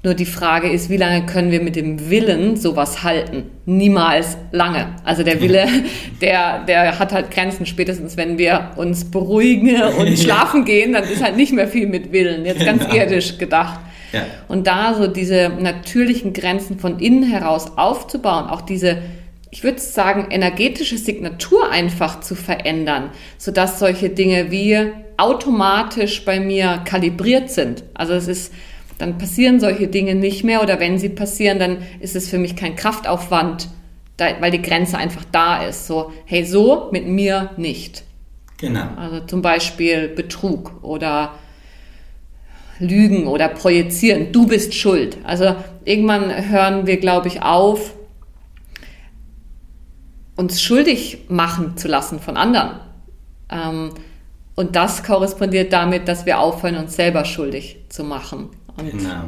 Nur die Frage ist, wie lange können wir mit dem Willen sowas halten? Niemals lange. Also der Wille, der, der hat halt Grenzen. Spätestens wenn wir uns beruhigen und schlafen gehen, dann ist halt nicht mehr viel mit Willen. Jetzt ganz genau. irdisch gedacht. Ja. Und da so diese natürlichen Grenzen von innen heraus aufzubauen, auch diese ich würde sagen, energetische Signatur einfach zu verändern, sodass solche Dinge wie automatisch bei mir kalibriert sind. Also es ist, dann passieren solche Dinge nicht mehr oder wenn sie passieren, dann ist es für mich kein Kraftaufwand, weil die Grenze einfach da ist. So, hey, so mit mir nicht. Genau. Also zum Beispiel Betrug oder Lügen oder Projizieren. Du bist schuld. Also irgendwann hören wir, glaube ich, auf, uns schuldig machen zu lassen von anderen. Ähm, und das korrespondiert damit, dass wir aufhören, uns selber schuldig zu machen. Und, genau.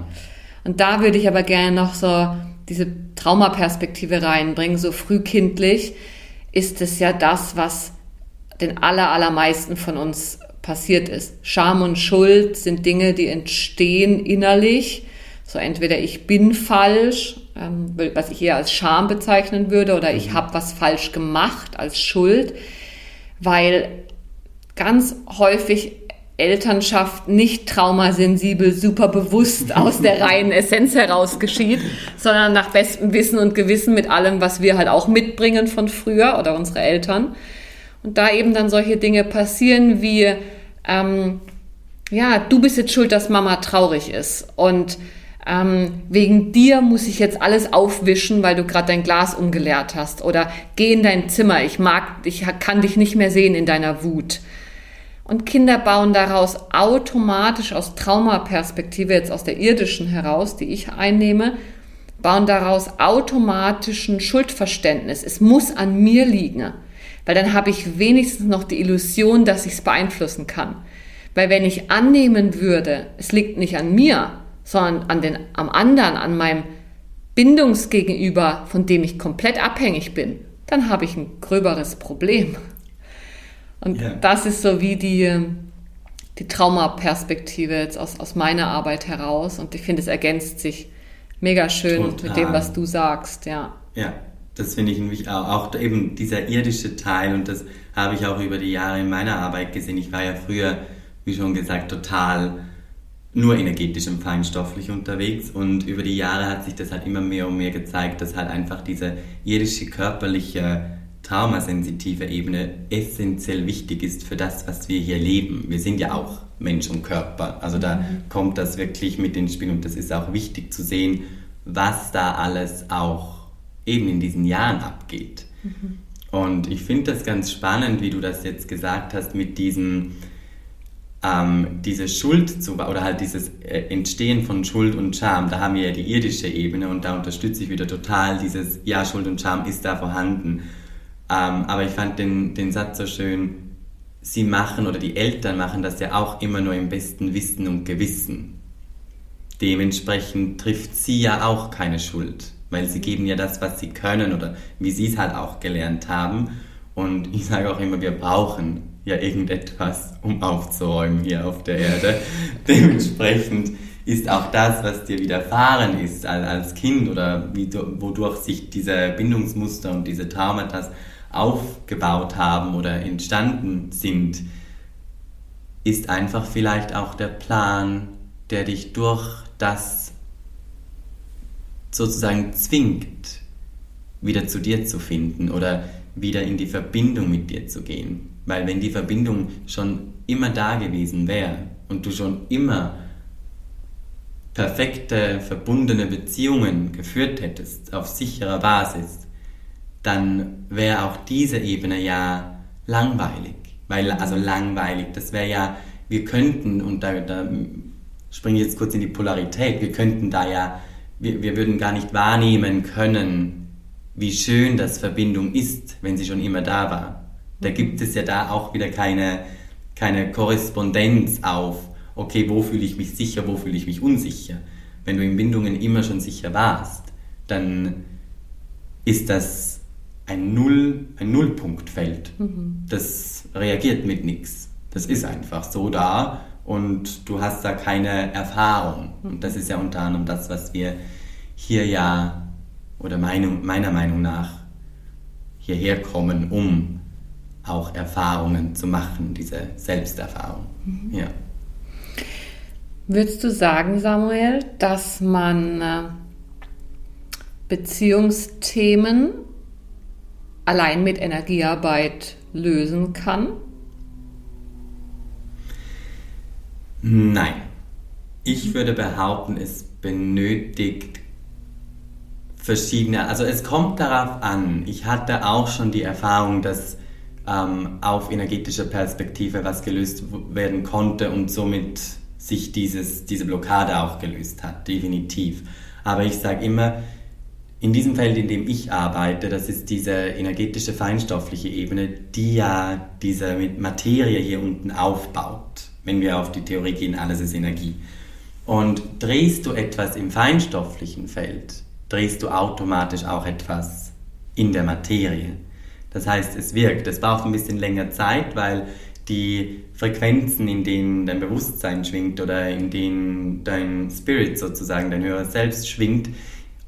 und da würde ich aber gerne noch so diese Traumaperspektive reinbringen, so frühkindlich ist es ja das, was den aller, allermeisten von uns passiert ist. Scham und Schuld sind Dinge, die entstehen innerlich. So entweder ich bin falsch, was ich eher als Scham bezeichnen würde, oder ich mhm. habe was falsch gemacht als Schuld, weil ganz häufig Elternschaft nicht traumasensibel, super bewusst aus der reinen Essenz heraus geschieht, sondern nach bestem Wissen und Gewissen mit allem, was wir halt auch mitbringen von früher oder unsere Eltern. Und da eben dann solche Dinge passieren wie, ähm, ja, du bist jetzt schuld, dass Mama traurig ist. Und ähm, wegen dir muss ich jetzt alles aufwischen, weil du gerade dein Glas umgeleert hast. Oder geh in dein Zimmer, ich mag, ich kann dich nicht mehr sehen in deiner Wut. Und Kinder bauen daraus automatisch aus Traumaperspektive, jetzt aus der irdischen heraus, die ich einnehme, bauen daraus automatisch ein Schuldverständnis. Es muss an mir liegen, weil dann habe ich wenigstens noch die Illusion, dass ich es beeinflussen kann. Weil wenn ich annehmen würde, es liegt nicht an mir, sondern an den, am anderen, an meinem Bindungsgegenüber, von dem ich komplett abhängig bin, dann habe ich ein gröberes Problem. Und ja. das ist so wie die, die Traumaperspektive jetzt aus, aus meiner Arbeit heraus. Und ich finde, es ergänzt sich mega schön Total. mit dem, was du sagst, ja. Ja, das finde ich nämlich auch, auch eben dieser irdische Teil und das habe ich auch über die Jahre in meiner Arbeit gesehen. Ich war ja früher, wie schon gesagt, total nur energetisch und feinstofflich unterwegs und über die Jahre hat sich das halt immer mehr und mehr gezeigt, dass halt einfach diese irdische körperliche traumasensitive Ebene essentiell wichtig ist für das, was wir hier leben. Wir sind ja auch Mensch und Körper. Also da mhm. kommt das wirklich mit ins Spiel und das ist auch wichtig zu sehen, was da alles auch eben in diesen Jahren abgeht. Mhm. Und ich finde das ganz spannend, wie du das jetzt gesagt hast, mit diesem, ähm, diese Schuld zu, oder halt dieses äh, Entstehen von Schuld und Scham, da haben wir ja die irdische Ebene und da unterstütze ich wieder total dieses, ja, Schuld und Scham ist da vorhanden. Ähm, aber ich fand den, den Satz so schön, sie machen oder die Eltern machen das ja auch immer nur im besten Wissen und Gewissen. Dementsprechend trifft sie ja auch keine Schuld, weil sie geben ja das, was sie können oder wie sie es halt auch gelernt haben. Und ich sage auch immer, wir brauchen ja irgendetwas, um aufzuräumen hier auf der Erde. Dementsprechend ist auch das, was dir widerfahren ist als Kind oder wodurch sich diese Bindungsmuster und diese Traumata aufgebaut haben oder entstanden sind, ist einfach vielleicht auch der Plan, der dich durch das sozusagen zwingt, wieder zu dir zu finden oder wieder in die Verbindung mit dir zu gehen. Weil wenn die Verbindung schon immer da gewesen wäre und du schon immer perfekte, verbundene Beziehungen geführt hättest auf sicherer Basis, dann wäre auch diese Ebene ja langweilig. Weil, also langweilig, das wäre ja, wir könnten, und da, da springe ich jetzt kurz in die Polarität, wir könnten da ja, wir, wir würden gar nicht wahrnehmen können, wie schön das Verbindung ist, wenn sie schon immer da war. Da gibt es ja da auch wieder keine, keine Korrespondenz auf, okay, wo fühle ich mich sicher, wo fühle ich mich unsicher. Wenn du in Bindungen immer schon sicher warst, dann ist das ein, Null, ein Nullpunktfeld. Mhm. Das reagiert mit nichts. Das ist einfach so da und du hast da keine Erfahrung. Mhm. Und das ist ja unter anderem das, was wir hier ja, oder Meinung, meiner Meinung nach, hierher kommen, um auch Erfahrungen zu machen, diese Selbsterfahrung. Mhm. Ja. Würdest du sagen, Samuel, dass man äh, Beziehungsthemen allein mit Energiearbeit lösen kann? Nein. Ich würde behaupten, es benötigt verschiedene, also es kommt darauf an. Ich hatte auch schon die Erfahrung, dass ähm, auf energetischer Perspektive was gelöst werden konnte und somit sich dieses, diese Blockade auch gelöst hat, definitiv. Aber ich sage immer, in diesem Feld, in dem ich arbeite, das ist diese energetische feinstoffliche Ebene, die ja diese Materie hier unten aufbaut. Wenn wir auf die Theorie gehen, alles ist Energie. Und drehst du etwas im feinstofflichen Feld, drehst du automatisch auch etwas in der Materie. Das heißt, es wirkt. Es braucht ein bisschen länger Zeit, weil die Frequenzen, in denen dein Bewusstsein schwingt oder in denen dein Spirit sozusagen, dein höheres Selbst schwingt,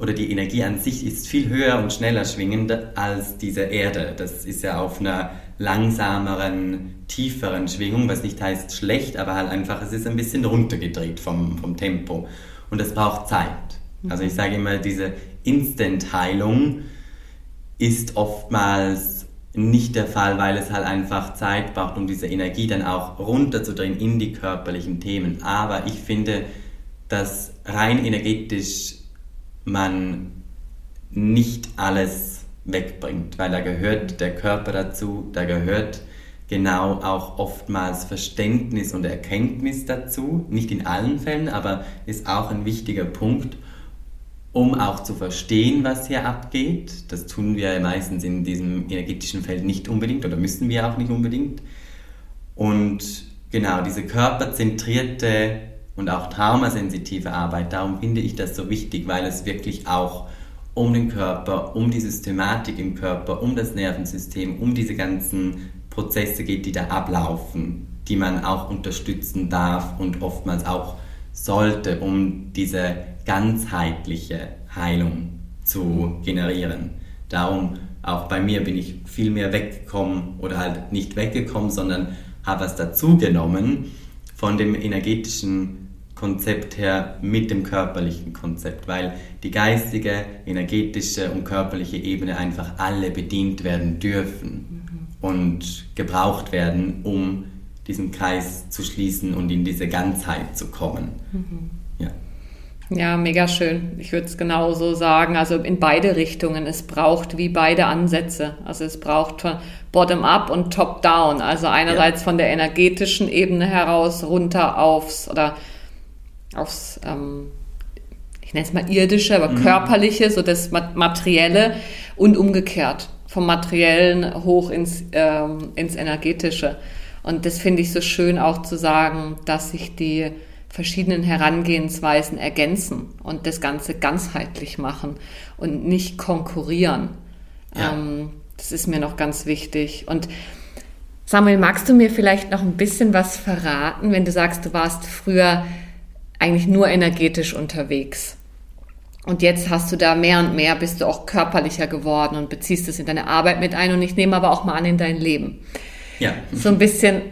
oder die Energie an sich ist viel höher und schneller schwingend als diese Erde. Das ist ja auf einer langsameren, tieferen Schwingung, was nicht heißt schlecht, aber halt einfach, es ist ein bisschen runtergedreht vom, vom Tempo. Und das braucht Zeit. Also ich sage immer, diese Instant-Heilung ist oftmals nicht der Fall, weil es halt einfach Zeit braucht, um diese Energie dann auch runterzudrehen in die körperlichen Themen. Aber ich finde, dass rein energetisch man nicht alles wegbringt, weil da gehört der Körper dazu, da gehört genau auch oftmals Verständnis und Erkenntnis dazu, nicht in allen Fällen, aber ist auch ein wichtiger Punkt, um auch zu verstehen, was hier abgeht. Das tun wir meistens in diesem energetischen Feld nicht unbedingt oder müssen wir auch nicht unbedingt. Und genau diese körperzentrierte und auch traumasensitive Arbeit. Darum finde ich das so wichtig, weil es wirklich auch um den Körper, um die Systematik im Körper, um das Nervensystem, um diese ganzen Prozesse geht, die da ablaufen, die man auch unterstützen darf und oftmals auch sollte, um diese ganzheitliche Heilung zu generieren. Darum auch bei mir bin ich viel mehr weggekommen oder halt nicht weggekommen, sondern habe was dazugenommen von dem energetischen Konzept her mit dem körperlichen Konzept, weil die geistige, energetische und körperliche Ebene einfach alle bedient werden dürfen mhm. und gebraucht werden, um diesen Kreis zu schließen und in diese Ganzheit zu kommen. Mhm. Ja. Mega schön. Ich würde es genauso sagen. Also in beide Richtungen. Es braucht wie beide Ansätze. Also es braucht Bottom-up und Top-down. Also einerseits ja. von der energetischen Ebene heraus runter aufs oder aufs, ähm, ich nenne es mal irdische, aber mhm. körperliche, so das Materielle und umgekehrt. Vom Materiellen hoch ins, ähm, ins Energetische. Und das finde ich so schön auch zu sagen, dass sich die verschiedenen Herangehensweisen ergänzen und das Ganze ganzheitlich machen und nicht konkurrieren. Ja. Ähm, das ist mir noch ganz wichtig. Und Samuel, magst du mir vielleicht noch ein bisschen was verraten, wenn du sagst, du warst früher eigentlich nur energetisch unterwegs. Und jetzt hast du da mehr und mehr, bist du auch körperlicher geworden und beziehst es in deine Arbeit mit ein und ich nehme aber auch mal an in dein Leben. Ja. So ein bisschen,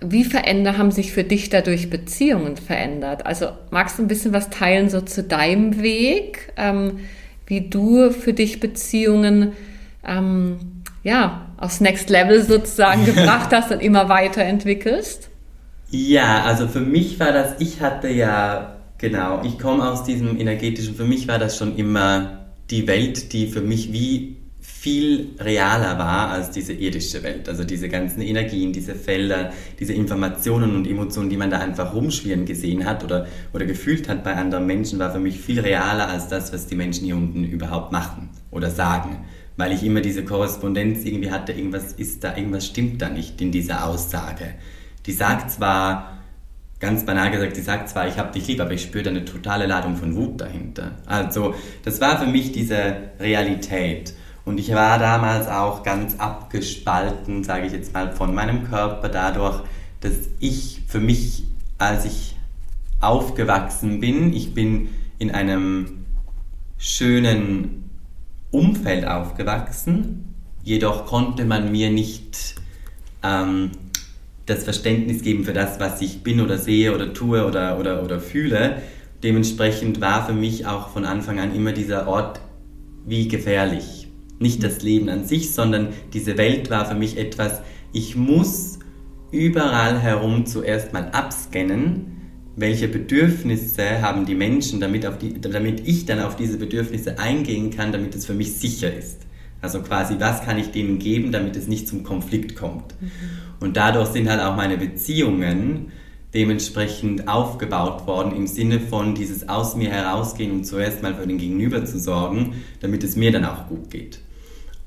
wie verändert, haben sich für dich dadurch Beziehungen verändert? Also magst du ein bisschen was teilen so zu deinem Weg, ähm, wie du für dich Beziehungen ähm, ja, aufs Next Level sozusagen gebracht hast und immer weiterentwickelst? Ja, also für mich war das, ich hatte ja, genau, ich komme aus diesem energetischen, für mich war das schon immer die Welt, die für mich wie viel realer war als diese irdische Welt. Also diese ganzen Energien, diese Felder, diese Informationen und Emotionen, die man da einfach rumschwirren gesehen hat oder, oder gefühlt hat bei anderen Menschen, war für mich viel realer als das, was die Menschen hier unten überhaupt machen oder sagen. Weil ich immer diese Korrespondenz irgendwie hatte, irgendwas ist da, irgendwas stimmt da nicht in dieser Aussage die sagt zwar, ganz banal gesagt, die sagt zwar, ich habe dich lieb, aber ich spüre da eine totale Ladung von Wut dahinter. Also das war für mich diese Realität. Und ich war damals auch ganz abgespalten, sage ich jetzt mal, von meinem Körper dadurch, dass ich für mich, als ich aufgewachsen bin, ich bin in einem schönen Umfeld aufgewachsen, jedoch konnte man mir nicht ähm, das Verständnis geben für das, was ich bin oder sehe oder tue oder, oder, oder fühle. Dementsprechend war für mich auch von Anfang an immer dieser Ort wie gefährlich. Nicht das Leben an sich, sondern diese Welt war für mich etwas, ich muss überall herum zuerst mal abscannen, welche Bedürfnisse haben die Menschen, damit, die, damit ich dann auf diese Bedürfnisse eingehen kann, damit es für mich sicher ist. Also quasi, was kann ich denen geben, damit es nicht zum Konflikt kommt. Mhm. Und dadurch sind halt auch meine Beziehungen dementsprechend aufgebaut worden im Sinne von dieses aus mir herausgehen und zuerst mal für den Gegenüber zu sorgen, damit es mir dann auch gut geht.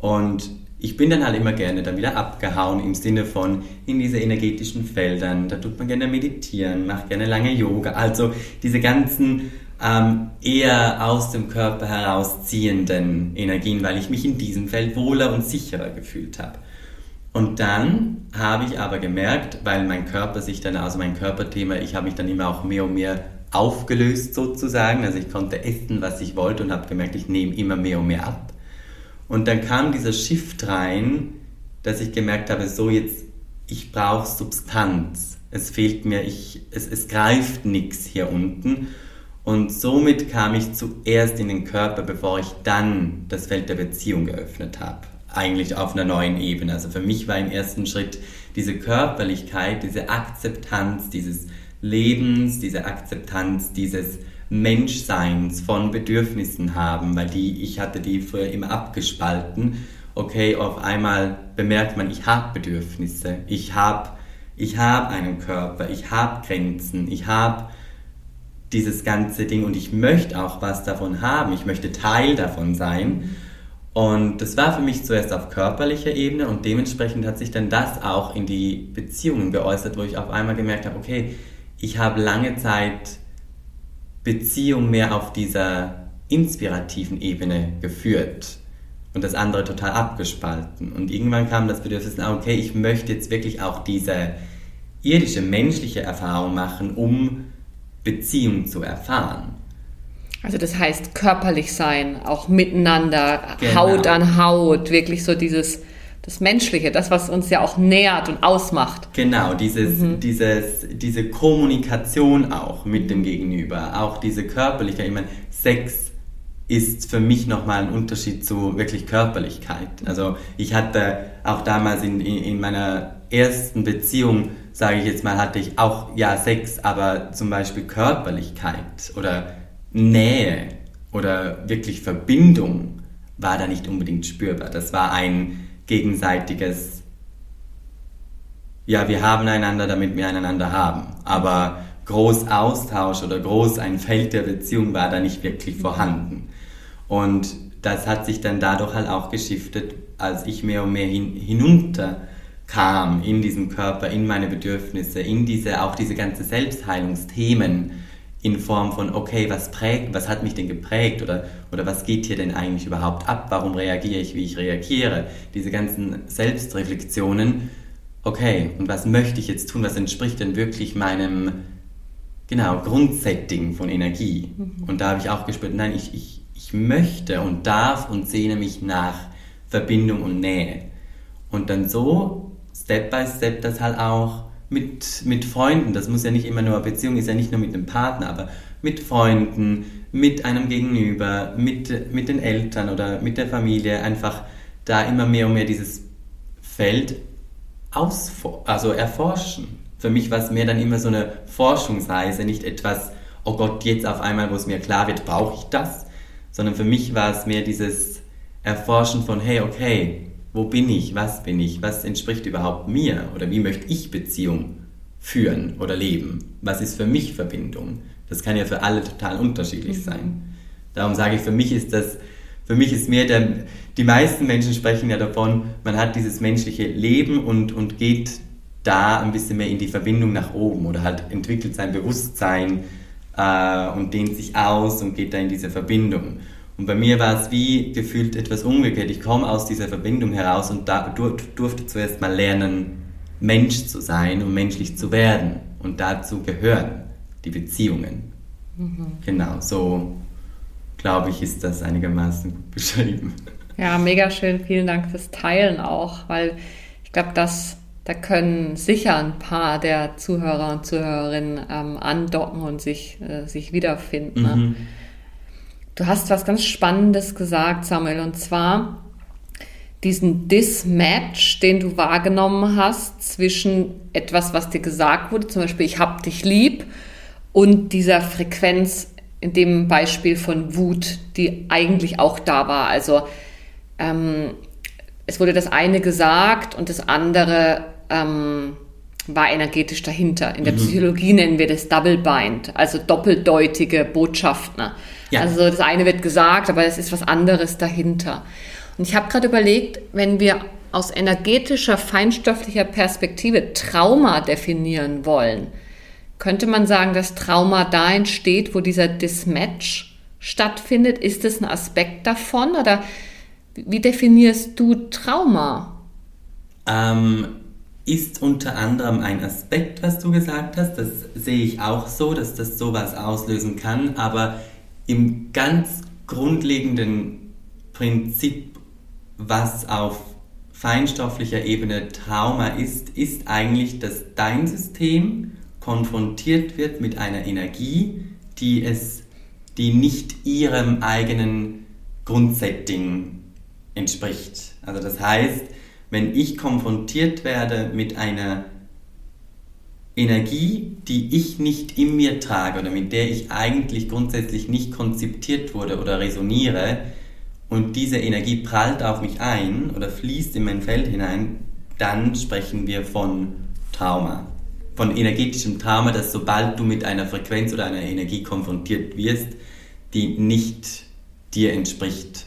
Und ich bin dann halt immer gerne dann wieder abgehauen im Sinne von in diese energetischen Feldern, da tut man gerne meditieren, macht gerne lange Yoga, also diese ganzen ähm, eher aus dem Körper herausziehenden Energien, weil ich mich in diesem Feld wohler und sicherer gefühlt habe. Und dann habe ich aber gemerkt, weil mein Körper sich dann, also mein Körperthema, ich habe mich dann immer auch mehr und mehr aufgelöst sozusagen. Also ich konnte essen, was ich wollte und habe gemerkt, ich nehme immer mehr und mehr ab. Und dann kam dieser Shift rein, dass ich gemerkt habe, so jetzt, ich brauche Substanz. Es fehlt mir, ich, es, es greift nichts hier unten. Und somit kam ich zuerst in den Körper, bevor ich dann das Feld der Beziehung geöffnet habe eigentlich auf einer neuen Ebene. Also für mich war im ersten Schritt diese Körperlichkeit, diese Akzeptanz dieses Lebens, diese Akzeptanz dieses Menschseins von Bedürfnissen haben, weil die, ich hatte die früher immer abgespalten. Okay, auf einmal bemerkt man, ich habe Bedürfnisse, ich habe ich hab einen Körper, ich habe Grenzen, ich habe dieses ganze Ding und ich möchte auch was davon haben, ich möchte Teil davon sein. Und das war für mich zuerst auf körperlicher Ebene und dementsprechend hat sich dann das auch in die Beziehungen geäußert, wo ich auf einmal gemerkt habe, okay, ich habe lange Zeit Beziehung mehr auf dieser inspirativen Ebene geführt und das andere total abgespalten. Und irgendwann kam das Bedürfnis, okay, ich möchte jetzt wirklich auch diese irdische, menschliche Erfahrung machen, um Beziehung zu erfahren. Also das heißt körperlich sein, auch miteinander, genau. Haut an Haut, wirklich so dieses das Menschliche, das, was uns ja auch nährt und ausmacht. Genau, dieses, mhm. dieses, diese Kommunikation auch mit dem Gegenüber, auch diese körperliche, ich meine, Sex ist für mich nochmal ein Unterschied zu wirklich Körperlichkeit. Also ich hatte auch damals in, in meiner ersten Beziehung, sage ich jetzt mal, hatte ich auch ja Sex, aber zum Beispiel Körperlichkeit oder Nähe oder wirklich Verbindung war da nicht unbedingt spürbar. Das war ein gegenseitiges, ja, wir haben einander, damit wir einander haben. Aber groß Austausch oder groß ein Feld der Beziehung war da nicht wirklich vorhanden. Und das hat sich dann dadurch halt auch geschiftet, als ich mehr und mehr hin, hinunter kam in diesen Körper, in meine Bedürfnisse, in diese, auch diese ganze Selbstheilungsthemen in Form von, okay, was prägt, was hat mich denn geprägt oder, oder was geht hier denn eigentlich überhaupt ab? Warum reagiere ich, wie ich reagiere? Diese ganzen Selbstreflexionen. Okay, und was möchte ich jetzt tun? Was entspricht denn wirklich meinem, genau, Grundsetting von Energie? Mhm. Und da habe ich auch gespürt, nein, ich, ich, ich möchte und darf und sehne mich nach Verbindung und Nähe. Und dann so, Step by Step, das halt auch mit, mit Freunden, das muss ja nicht immer nur, Beziehung ist ja nicht nur mit dem Partner, aber mit Freunden, mit einem Gegenüber, mit, mit den Eltern oder mit der Familie, einfach da immer mehr und mehr dieses Feld also erforschen. Für mich war es mehr dann immer so eine Forschungsreise, nicht etwas, oh Gott, jetzt auf einmal, wo es mir klar wird, brauche ich das, sondern für mich war es mehr dieses Erforschen von, hey, okay, wo bin ich, was bin ich, was entspricht überhaupt mir oder wie möchte ich Beziehung führen oder leben, was ist für mich Verbindung. Das kann ja für alle total unterschiedlich mhm. sein. Darum sage ich, für mich ist das, für mich ist mehr der, die meisten Menschen sprechen ja davon, man hat dieses menschliche Leben und, und geht da ein bisschen mehr in die Verbindung nach oben oder halt entwickelt sein Bewusstsein äh, und dehnt sich aus und geht da in diese Verbindung. Und bei mir war es wie gefühlt etwas umgekehrt. Ich komme aus dieser Verbindung heraus und da, dur, durfte zuerst mal lernen, Mensch zu sein und menschlich zu werden. Und dazu gehören die Beziehungen. Mhm. Genau, so glaube ich, ist das einigermaßen gut beschrieben. Ja, mega schön. Vielen Dank fürs Teilen auch, weil ich glaube, dass da können sicher ein paar der Zuhörer und Zuhörerinnen ähm, andocken und sich, äh, sich wiederfinden. Ne? Du hast was ganz Spannendes gesagt, Samuel, und zwar diesen Dismatch, den du wahrgenommen hast zwischen etwas, was dir gesagt wurde, zum Beispiel ich hab dich lieb, und dieser Frequenz in dem Beispiel von Wut, die eigentlich auch da war. Also ähm, es wurde das eine gesagt und das andere ähm, war energetisch dahinter. In der mhm. Psychologie nennen wir das Double Bind, also doppeldeutige Botschaften. Ja. Also das eine wird gesagt, aber es ist was anderes dahinter. Und ich habe gerade überlegt, wenn wir aus energetischer, feinstofflicher Perspektive Trauma definieren wollen, könnte man sagen, dass Trauma da entsteht, wo dieser Dismatch stattfindet? Ist es ein Aspekt davon oder wie definierst du Trauma? Ähm, ist unter anderem ein Aspekt, was du gesagt hast. Das sehe ich auch so, dass das sowas auslösen kann. Aber im ganz grundlegenden Prinzip, was auf feinstofflicher Ebene Trauma ist, ist eigentlich, dass dein System konfrontiert wird mit einer Energie, die es, die nicht ihrem eigenen Grundsetting entspricht. Also das heißt, wenn ich konfrontiert werde mit einer Energie, die ich nicht in mir trage oder mit der ich eigentlich grundsätzlich nicht konzeptiert wurde oder resoniere und diese Energie prallt auf mich ein oder fließt in mein Feld hinein, dann sprechen wir von Trauma. Von energetischem Trauma, dass sobald du mit einer Frequenz oder einer Energie konfrontiert wirst, die nicht dir entspricht,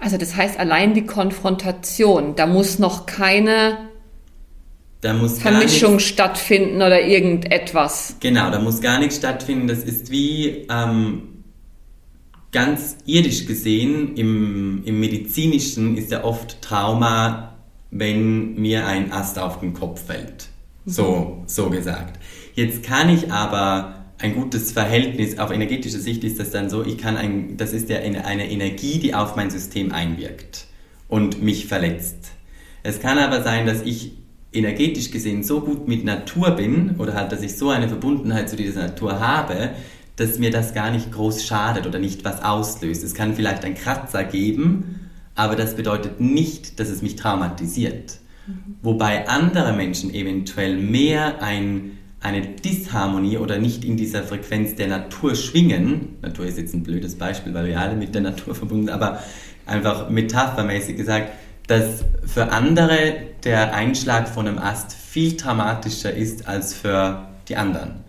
also das heißt, allein die Konfrontation, da muss noch keine muss Vermischung nichts, stattfinden oder irgendetwas. Genau, da muss gar nichts stattfinden. Das ist wie ähm, ganz irdisch gesehen, im, im medizinischen ist ja oft Trauma, wenn mir ein Ast auf den Kopf fällt. So, so gesagt. Jetzt kann ich aber ein gutes Verhältnis, auf energetischer Sicht ist das dann so, ich kann ein, das ist ja eine, eine Energie, die auf mein System einwirkt und mich verletzt. Es kann aber sein, dass ich energetisch gesehen so gut mit Natur bin oder halt, dass ich so eine Verbundenheit zu dieser Natur habe, dass mir das gar nicht groß schadet oder nicht was auslöst. Es kann vielleicht einen Kratzer geben, aber das bedeutet nicht, dass es mich traumatisiert. Mhm. Wobei andere Menschen eventuell mehr ein eine Disharmonie oder nicht in dieser Frequenz der Natur schwingen, Natur ist jetzt ein blödes Beispiel, weil wir alle mit der Natur verbunden sind, aber einfach metaphermäßig gesagt, dass für andere der Einschlag von einem Ast viel dramatischer ist als für die anderen.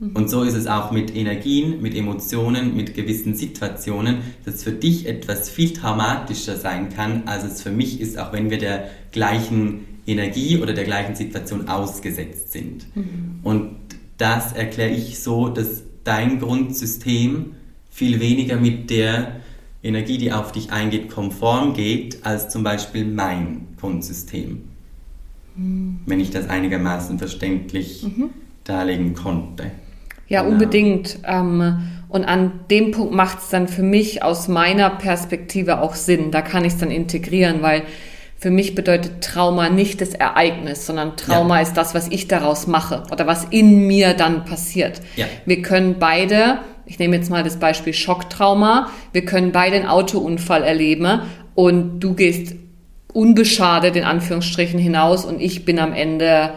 Mhm. Und so ist es auch mit Energien, mit Emotionen, mit gewissen Situationen, dass für dich etwas viel traumatischer sein kann, als es für mich ist, auch wenn wir der gleichen Energie oder der gleichen Situation ausgesetzt sind. Mhm. Und das erkläre ich so, dass dein Grundsystem viel weniger mit der Energie, die auf dich eingeht, konform geht, als zum Beispiel mein Grundsystem. Mhm. Wenn ich das einigermaßen verständlich mhm. darlegen konnte. Ja, genau. unbedingt. Ähm, und an dem Punkt macht es dann für mich aus meiner Perspektive auch Sinn. Da kann ich es dann integrieren, weil für mich bedeutet Trauma nicht das Ereignis, sondern Trauma ja. ist das, was ich daraus mache oder was in mir dann passiert. Ja. Wir können beide, ich nehme jetzt mal das Beispiel Schocktrauma, wir können beide einen Autounfall erleben und du gehst unbeschadet in Anführungsstrichen hinaus und ich bin am Ende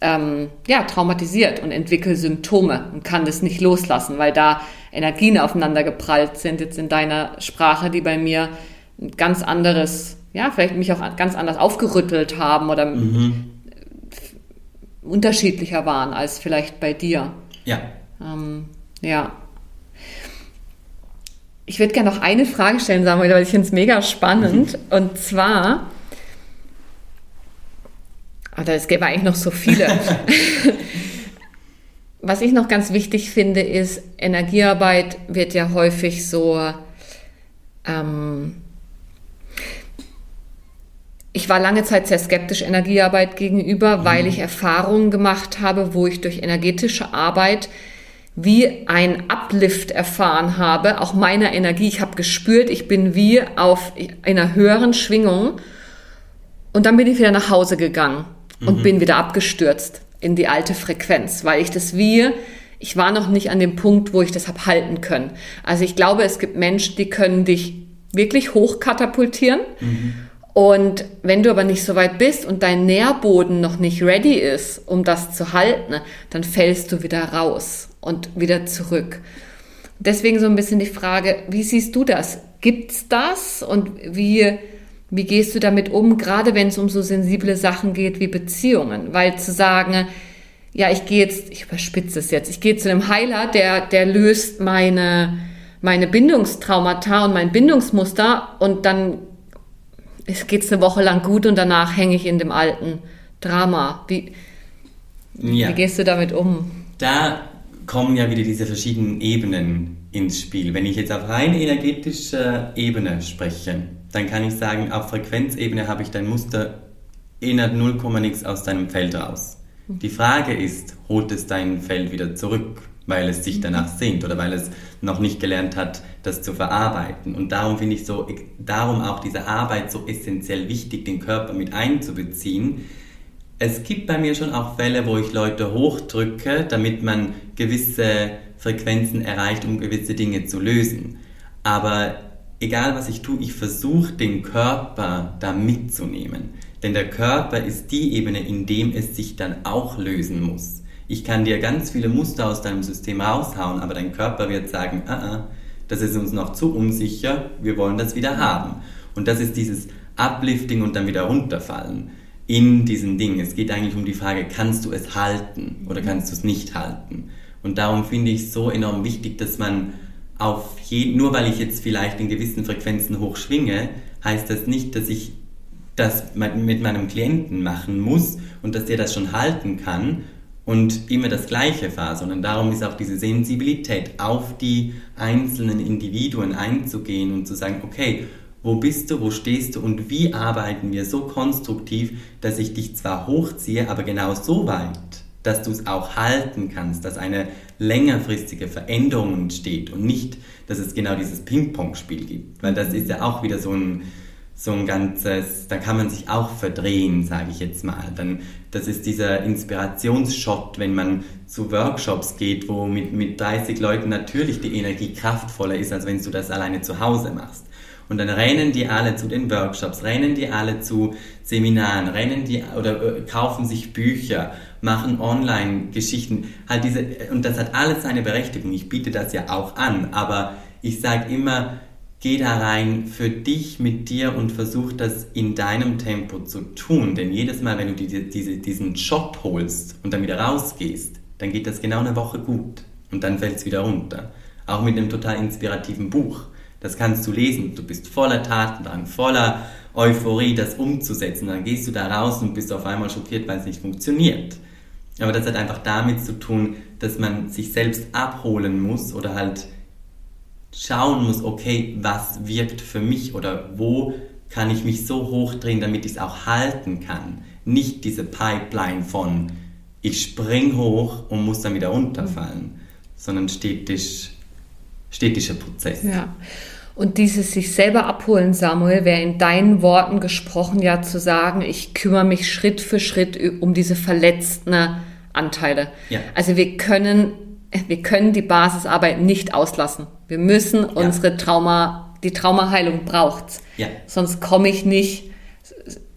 ähm, ja, traumatisiert und entwickle Symptome und kann das nicht loslassen, weil da Energien aufeinander geprallt sind, jetzt in deiner Sprache, die bei mir ein ganz anderes ja, vielleicht mich auch ganz anders aufgerüttelt haben oder mhm. unterschiedlicher waren als vielleicht bei dir. Ja. Ähm, ja. Ich würde gerne noch eine Frage stellen, Samuel, weil ich finde es mega spannend. Mhm. Und zwar, oder ah, es gäbe eigentlich noch so viele. Was ich noch ganz wichtig finde, ist, Energiearbeit wird ja häufig so ähm, ich war lange Zeit sehr skeptisch Energiearbeit gegenüber, mhm. weil ich Erfahrungen gemacht habe, wo ich durch energetische Arbeit wie ein Uplift erfahren habe, auch meiner Energie. Ich habe gespürt, ich bin wie auf einer höheren Schwingung. Und dann bin ich wieder nach Hause gegangen und mhm. bin wieder abgestürzt in die alte Frequenz, weil ich das wie, ich war noch nicht an dem Punkt, wo ich das habe halten können. Also ich glaube, es gibt Menschen, die können dich wirklich hochkatapultieren. Mhm. Und wenn du aber nicht so weit bist und dein Nährboden noch nicht ready ist, um das zu halten, dann fällst du wieder raus und wieder zurück. Deswegen so ein bisschen die Frage, wie siehst du das? Gibt's das und wie Wie gehst du damit um, gerade wenn es um so sensible Sachen geht wie Beziehungen? Weil zu sagen, ja, ich gehe jetzt, ich überspitze es jetzt, ich gehe zu einem Heiler, der, der löst meine, meine Bindungstraumata und mein Bindungsmuster und dann geht es eine Woche lang gut und danach hänge ich in dem alten Drama. Wie, ja. wie gehst du damit um? Da kommen ja wieder diese verschiedenen Ebenen ins Spiel. Wenn ich jetzt auf rein energetischer Ebene spreche, dann kann ich sagen, auf Frequenzebene habe ich dein Muster innerhalb 0, nix aus deinem Feld raus. Die Frage ist, holt es dein Feld wieder zurück, weil es sich danach sehnt oder weil es noch nicht gelernt hat, das zu verarbeiten. Und darum finde ich so, darum auch diese Arbeit so essentiell wichtig, den Körper mit einzubeziehen. Es gibt bei mir schon auch Fälle, wo ich Leute hochdrücke, damit man gewisse Frequenzen erreicht, um gewisse Dinge zu lösen. Aber egal was ich tue, ich versuche den Körper da mitzunehmen. Denn der Körper ist die Ebene, in dem es sich dann auch lösen muss. Ich kann dir ganz viele Muster aus deinem System raushauen, aber dein Körper wird sagen, ah, ah, das ist uns noch zu unsicher, wir wollen das wieder haben. Und das ist dieses Uplifting und dann wieder runterfallen in diesen Dingen. Es geht eigentlich um die Frage, kannst du es halten oder kannst du es nicht halten? Und darum finde ich es so enorm wichtig, dass man auf jeden, nur weil ich jetzt vielleicht in gewissen Frequenzen hoch schwinge, heißt das nicht, dass ich das mit meinem Klienten machen muss und dass der das schon halten kann und immer das Gleiche war, sondern darum ist auch diese Sensibilität auf die einzelnen Individuen einzugehen und zu sagen, okay, wo bist du, wo stehst du und wie arbeiten wir so konstruktiv, dass ich dich zwar hochziehe, aber genau so weit, dass du es auch halten kannst, dass eine längerfristige Veränderung entsteht und nicht, dass es genau dieses Ping-Pong-Spiel gibt. Weil das ist ja auch wieder so ein, so ein ganzes, da kann man sich auch verdrehen, sage ich jetzt mal. Dann, das ist dieser Inspirationsshot, wenn man zu Workshops geht, wo mit, mit 30 Leuten natürlich die Energie kraftvoller ist, als wenn du das alleine zu Hause machst. Und dann rennen die alle zu den Workshops, rennen die alle zu Seminaren, rennen die oder äh, kaufen sich Bücher, machen Online-Geschichten. Halt diese, und das hat alles seine Berechtigung. Ich biete das ja auch an, aber ich sage immer, geh da rein für dich mit dir und versuch das in deinem Tempo zu tun. Denn jedes Mal, wenn du die, diese, diesen Shot holst und dann wieder rausgehst, dann geht das genau eine Woche gut und dann fällt es wieder runter. Auch mit einem total inspirativen Buch. Das kannst du lesen. Du bist voller Tatendrang, voller Euphorie, das umzusetzen. Dann gehst du da raus und bist auf einmal schockiert, weil es nicht funktioniert. Aber das hat einfach damit zu tun, dass man sich selbst abholen muss oder halt schauen muss, okay, was wirkt für mich oder wo kann ich mich so hochdrehen, damit ich es auch halten kann. Nicht diese Pipeline von ich spring hoch und muss dann wieder runterfallen, sondern stetisch, stetischer Prozess. Ja. Und dieses sich selber abholen, Samuel, wäre in deinen Worten gesprochen, ja zu sagen, ich kümmere mich Schritt für Schritt um diese verletzten Anteile. Ja. Also wir können, wir können die Basisarbeit nicht auslassen. Wir müssen ja. unsere Trauma, die Traumaheilung braucht's. Ja. Sonst komme ich nicht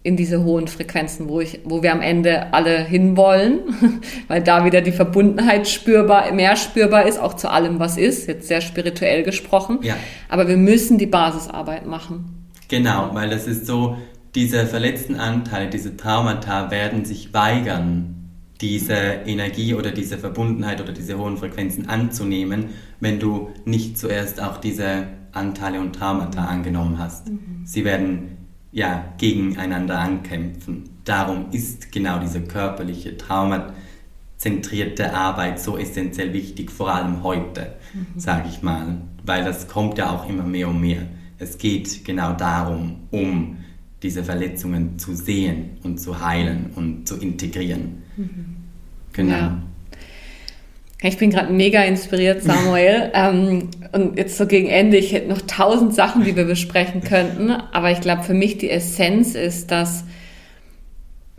in diese hohen Frequenzen, wo ich, wo wir am Ende alle hinwollen, weil da wieder die Verbundenheit spürbar, mehr spürbar ist, auch zu allem, was ist, jetzt sehr spirituell gesprochen. Ja. Aber wir müssen die Basisarbeit machen. Genau, weil das ist so, diese verletzten Anteile, diese Traumata werden sich weigern, diese Energie oder diese Verbundenheit oder diese hohen Frequenzen anzunehmen, wenn du nicht zuerst auch diese Anteile und Traumata angenommen hast. Mhm. Sie werden ja, gegeneinander ankämpfen. Darum ist genau diese körperliche, traumazentrierte Arbeit so essentiell wichtig, vor allem heute, mhm. sage ich mal, weil das kommt ja auch immer mehr und mehr. Es geht genau darum, um diese Verletzungen zu sehen und zu heilen und zu integrieren. Mhm. Genau. Ja. Ich bin gerade mega inspiriert, Samuel. ähm, und jetzt so gegen Ende, ich hätte noch tausend Sachen, die wir besprechen könnten. Aber ich glaube, für mich die Essenz ist, dass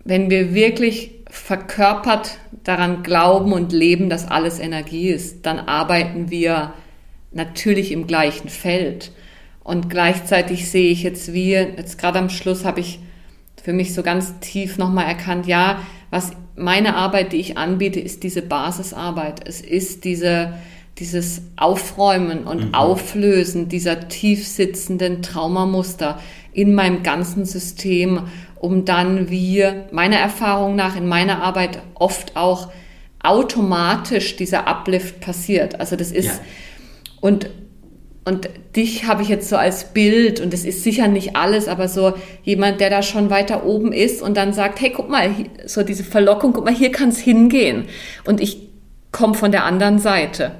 wenn wir wirklich verkörpert daran glauben und leben, dass alles Energie ist, dann arbeiten wir natürlich im gleichen Feld. Und gleichzeitig sehe ich jetzt wie, jetzt gerade am Schluss habe ich für mich so ganz tief nochmal erkannt, ja, was meine Arbeit, die ich anbiete, ist diese Basisarbeit. Es ist diese, dieses Aufräumen und mhm. Auflösen dieser tief sitzenden Traumamuster. in meinem ganzen System, um dann wie meiner Erfahrung nach in meiner Arbeit oft auch automatisch dieser Uplift passiert. Also das ist ja. und und dich habe ich jetzt so als Bild und das ist sicher nicht alles, aber so jemand, der da schon weiter oben ist und dann sagt, hey, guck mal, so diese Verlockung, guck mal, hier kann es hingehen und ich komme von der anderen Seite.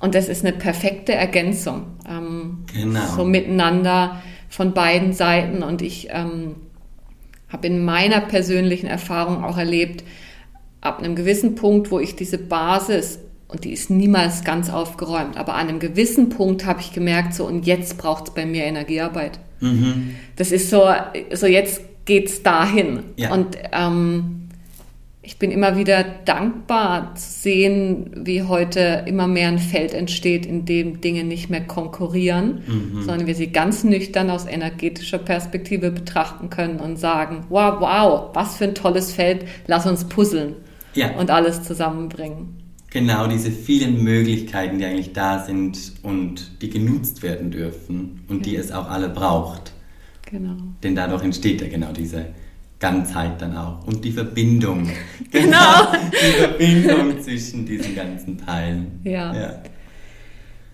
Und das ist eine perfekte Ergänzung. Ähm, genau. So miteinander von beiden Seiten und ich ähm, habe in meiner persönlichen Erfahrung auch erlebt, ab einem gewissen Punkt, wo ich diese Basis, und die ist niemals ganz aufgeräumt, aber an einem gewissen Punkt habe ich gemerkt, so und jetzt braucht es bei mir Energiearbeit. Mhm. Das ist so, so jetzt geht's dahin. Ja. Und ähm, ich bin immer wieder dankbar zu sehen, wie heute immer mehr ein Feld entsteht, in dem Dinge nicht mehr konkurrieren, mhm. sondern wir sie ganz nüchtern aus energetischer Perspektive betrachten können und sagen, wow, wow, was für ein tolles Feld, lass uns puzzeln ja. und alles zusammenbringen. Genau, diese vielen Möglichkeiten, die eigentlich da sind und die genutzt werden dürfen und ja. die es auch alle braucht. Genau. Denn dadurch entsteht ja genau diese Ganzheit dann auch und die Verbindung. Genau. genau. Die Verbindung zwischen diesen ganzen Teilen. Ja. ja.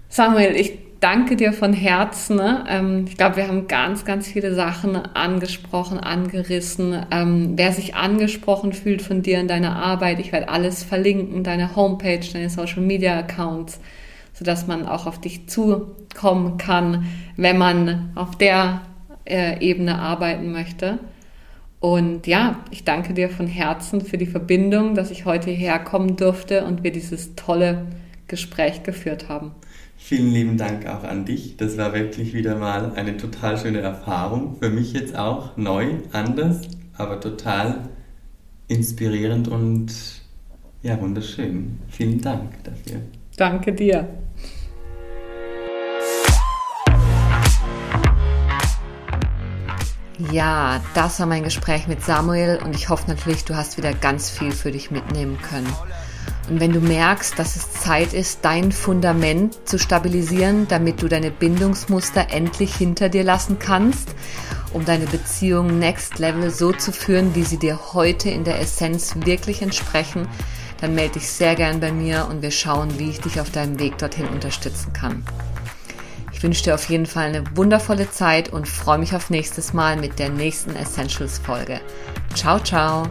Samuel, ich danke dir von Herzen. Ne? Ich glaube, wir haben ganz, ganz viele Sachen angesprochen, angerissen. Ähm, wer sich angesprochen fühlt von dir in deiner Arbeit, ich werde alles verlinken, deine Homepage, deine Social Media Accounts, sodass man auch auf dich zukommen kann, wenn man auf der äh, Ebene arbeiten möchte. Und ja, ich danke dir von Herzen für die Verbindung, dass ich heute hierher kommen durfte und wir dieses tolle Gespräch geführt haben. Vielen lieben Dank auch an dich. Das war wirklich wieder mal eine total schöne Erfahrung. Für mich jetzt auch neu, anders, aber total inspirierend und ja, wunderschön. Vielen Dank dafür. Danke dir. Ja, das war mein Gespräch mit Samuel und ich hoffe natürlich, du hast wieder ganz viel für dich mitnehmen können. Und wenn du merkst, dass es Zeit ist, dein Fundament zu stabilisieren, damit du deine Bindungsmuster endlich hinter dir lassen kannst, um deine Beziehung Next Level so zu führen, wie sie dir heute in der Essenz wirklich entsprechen, dann melde dich sehr gern bei mir und wir schauen, wie ich dich auf deinem Weg dorthin unterstützen kann. Ich wünsche dir auf jeden Fall eine wundervolle Zeit und freue mich auf nächstes Mal mit der nächsten Essentials Folge. Ciao, ciao.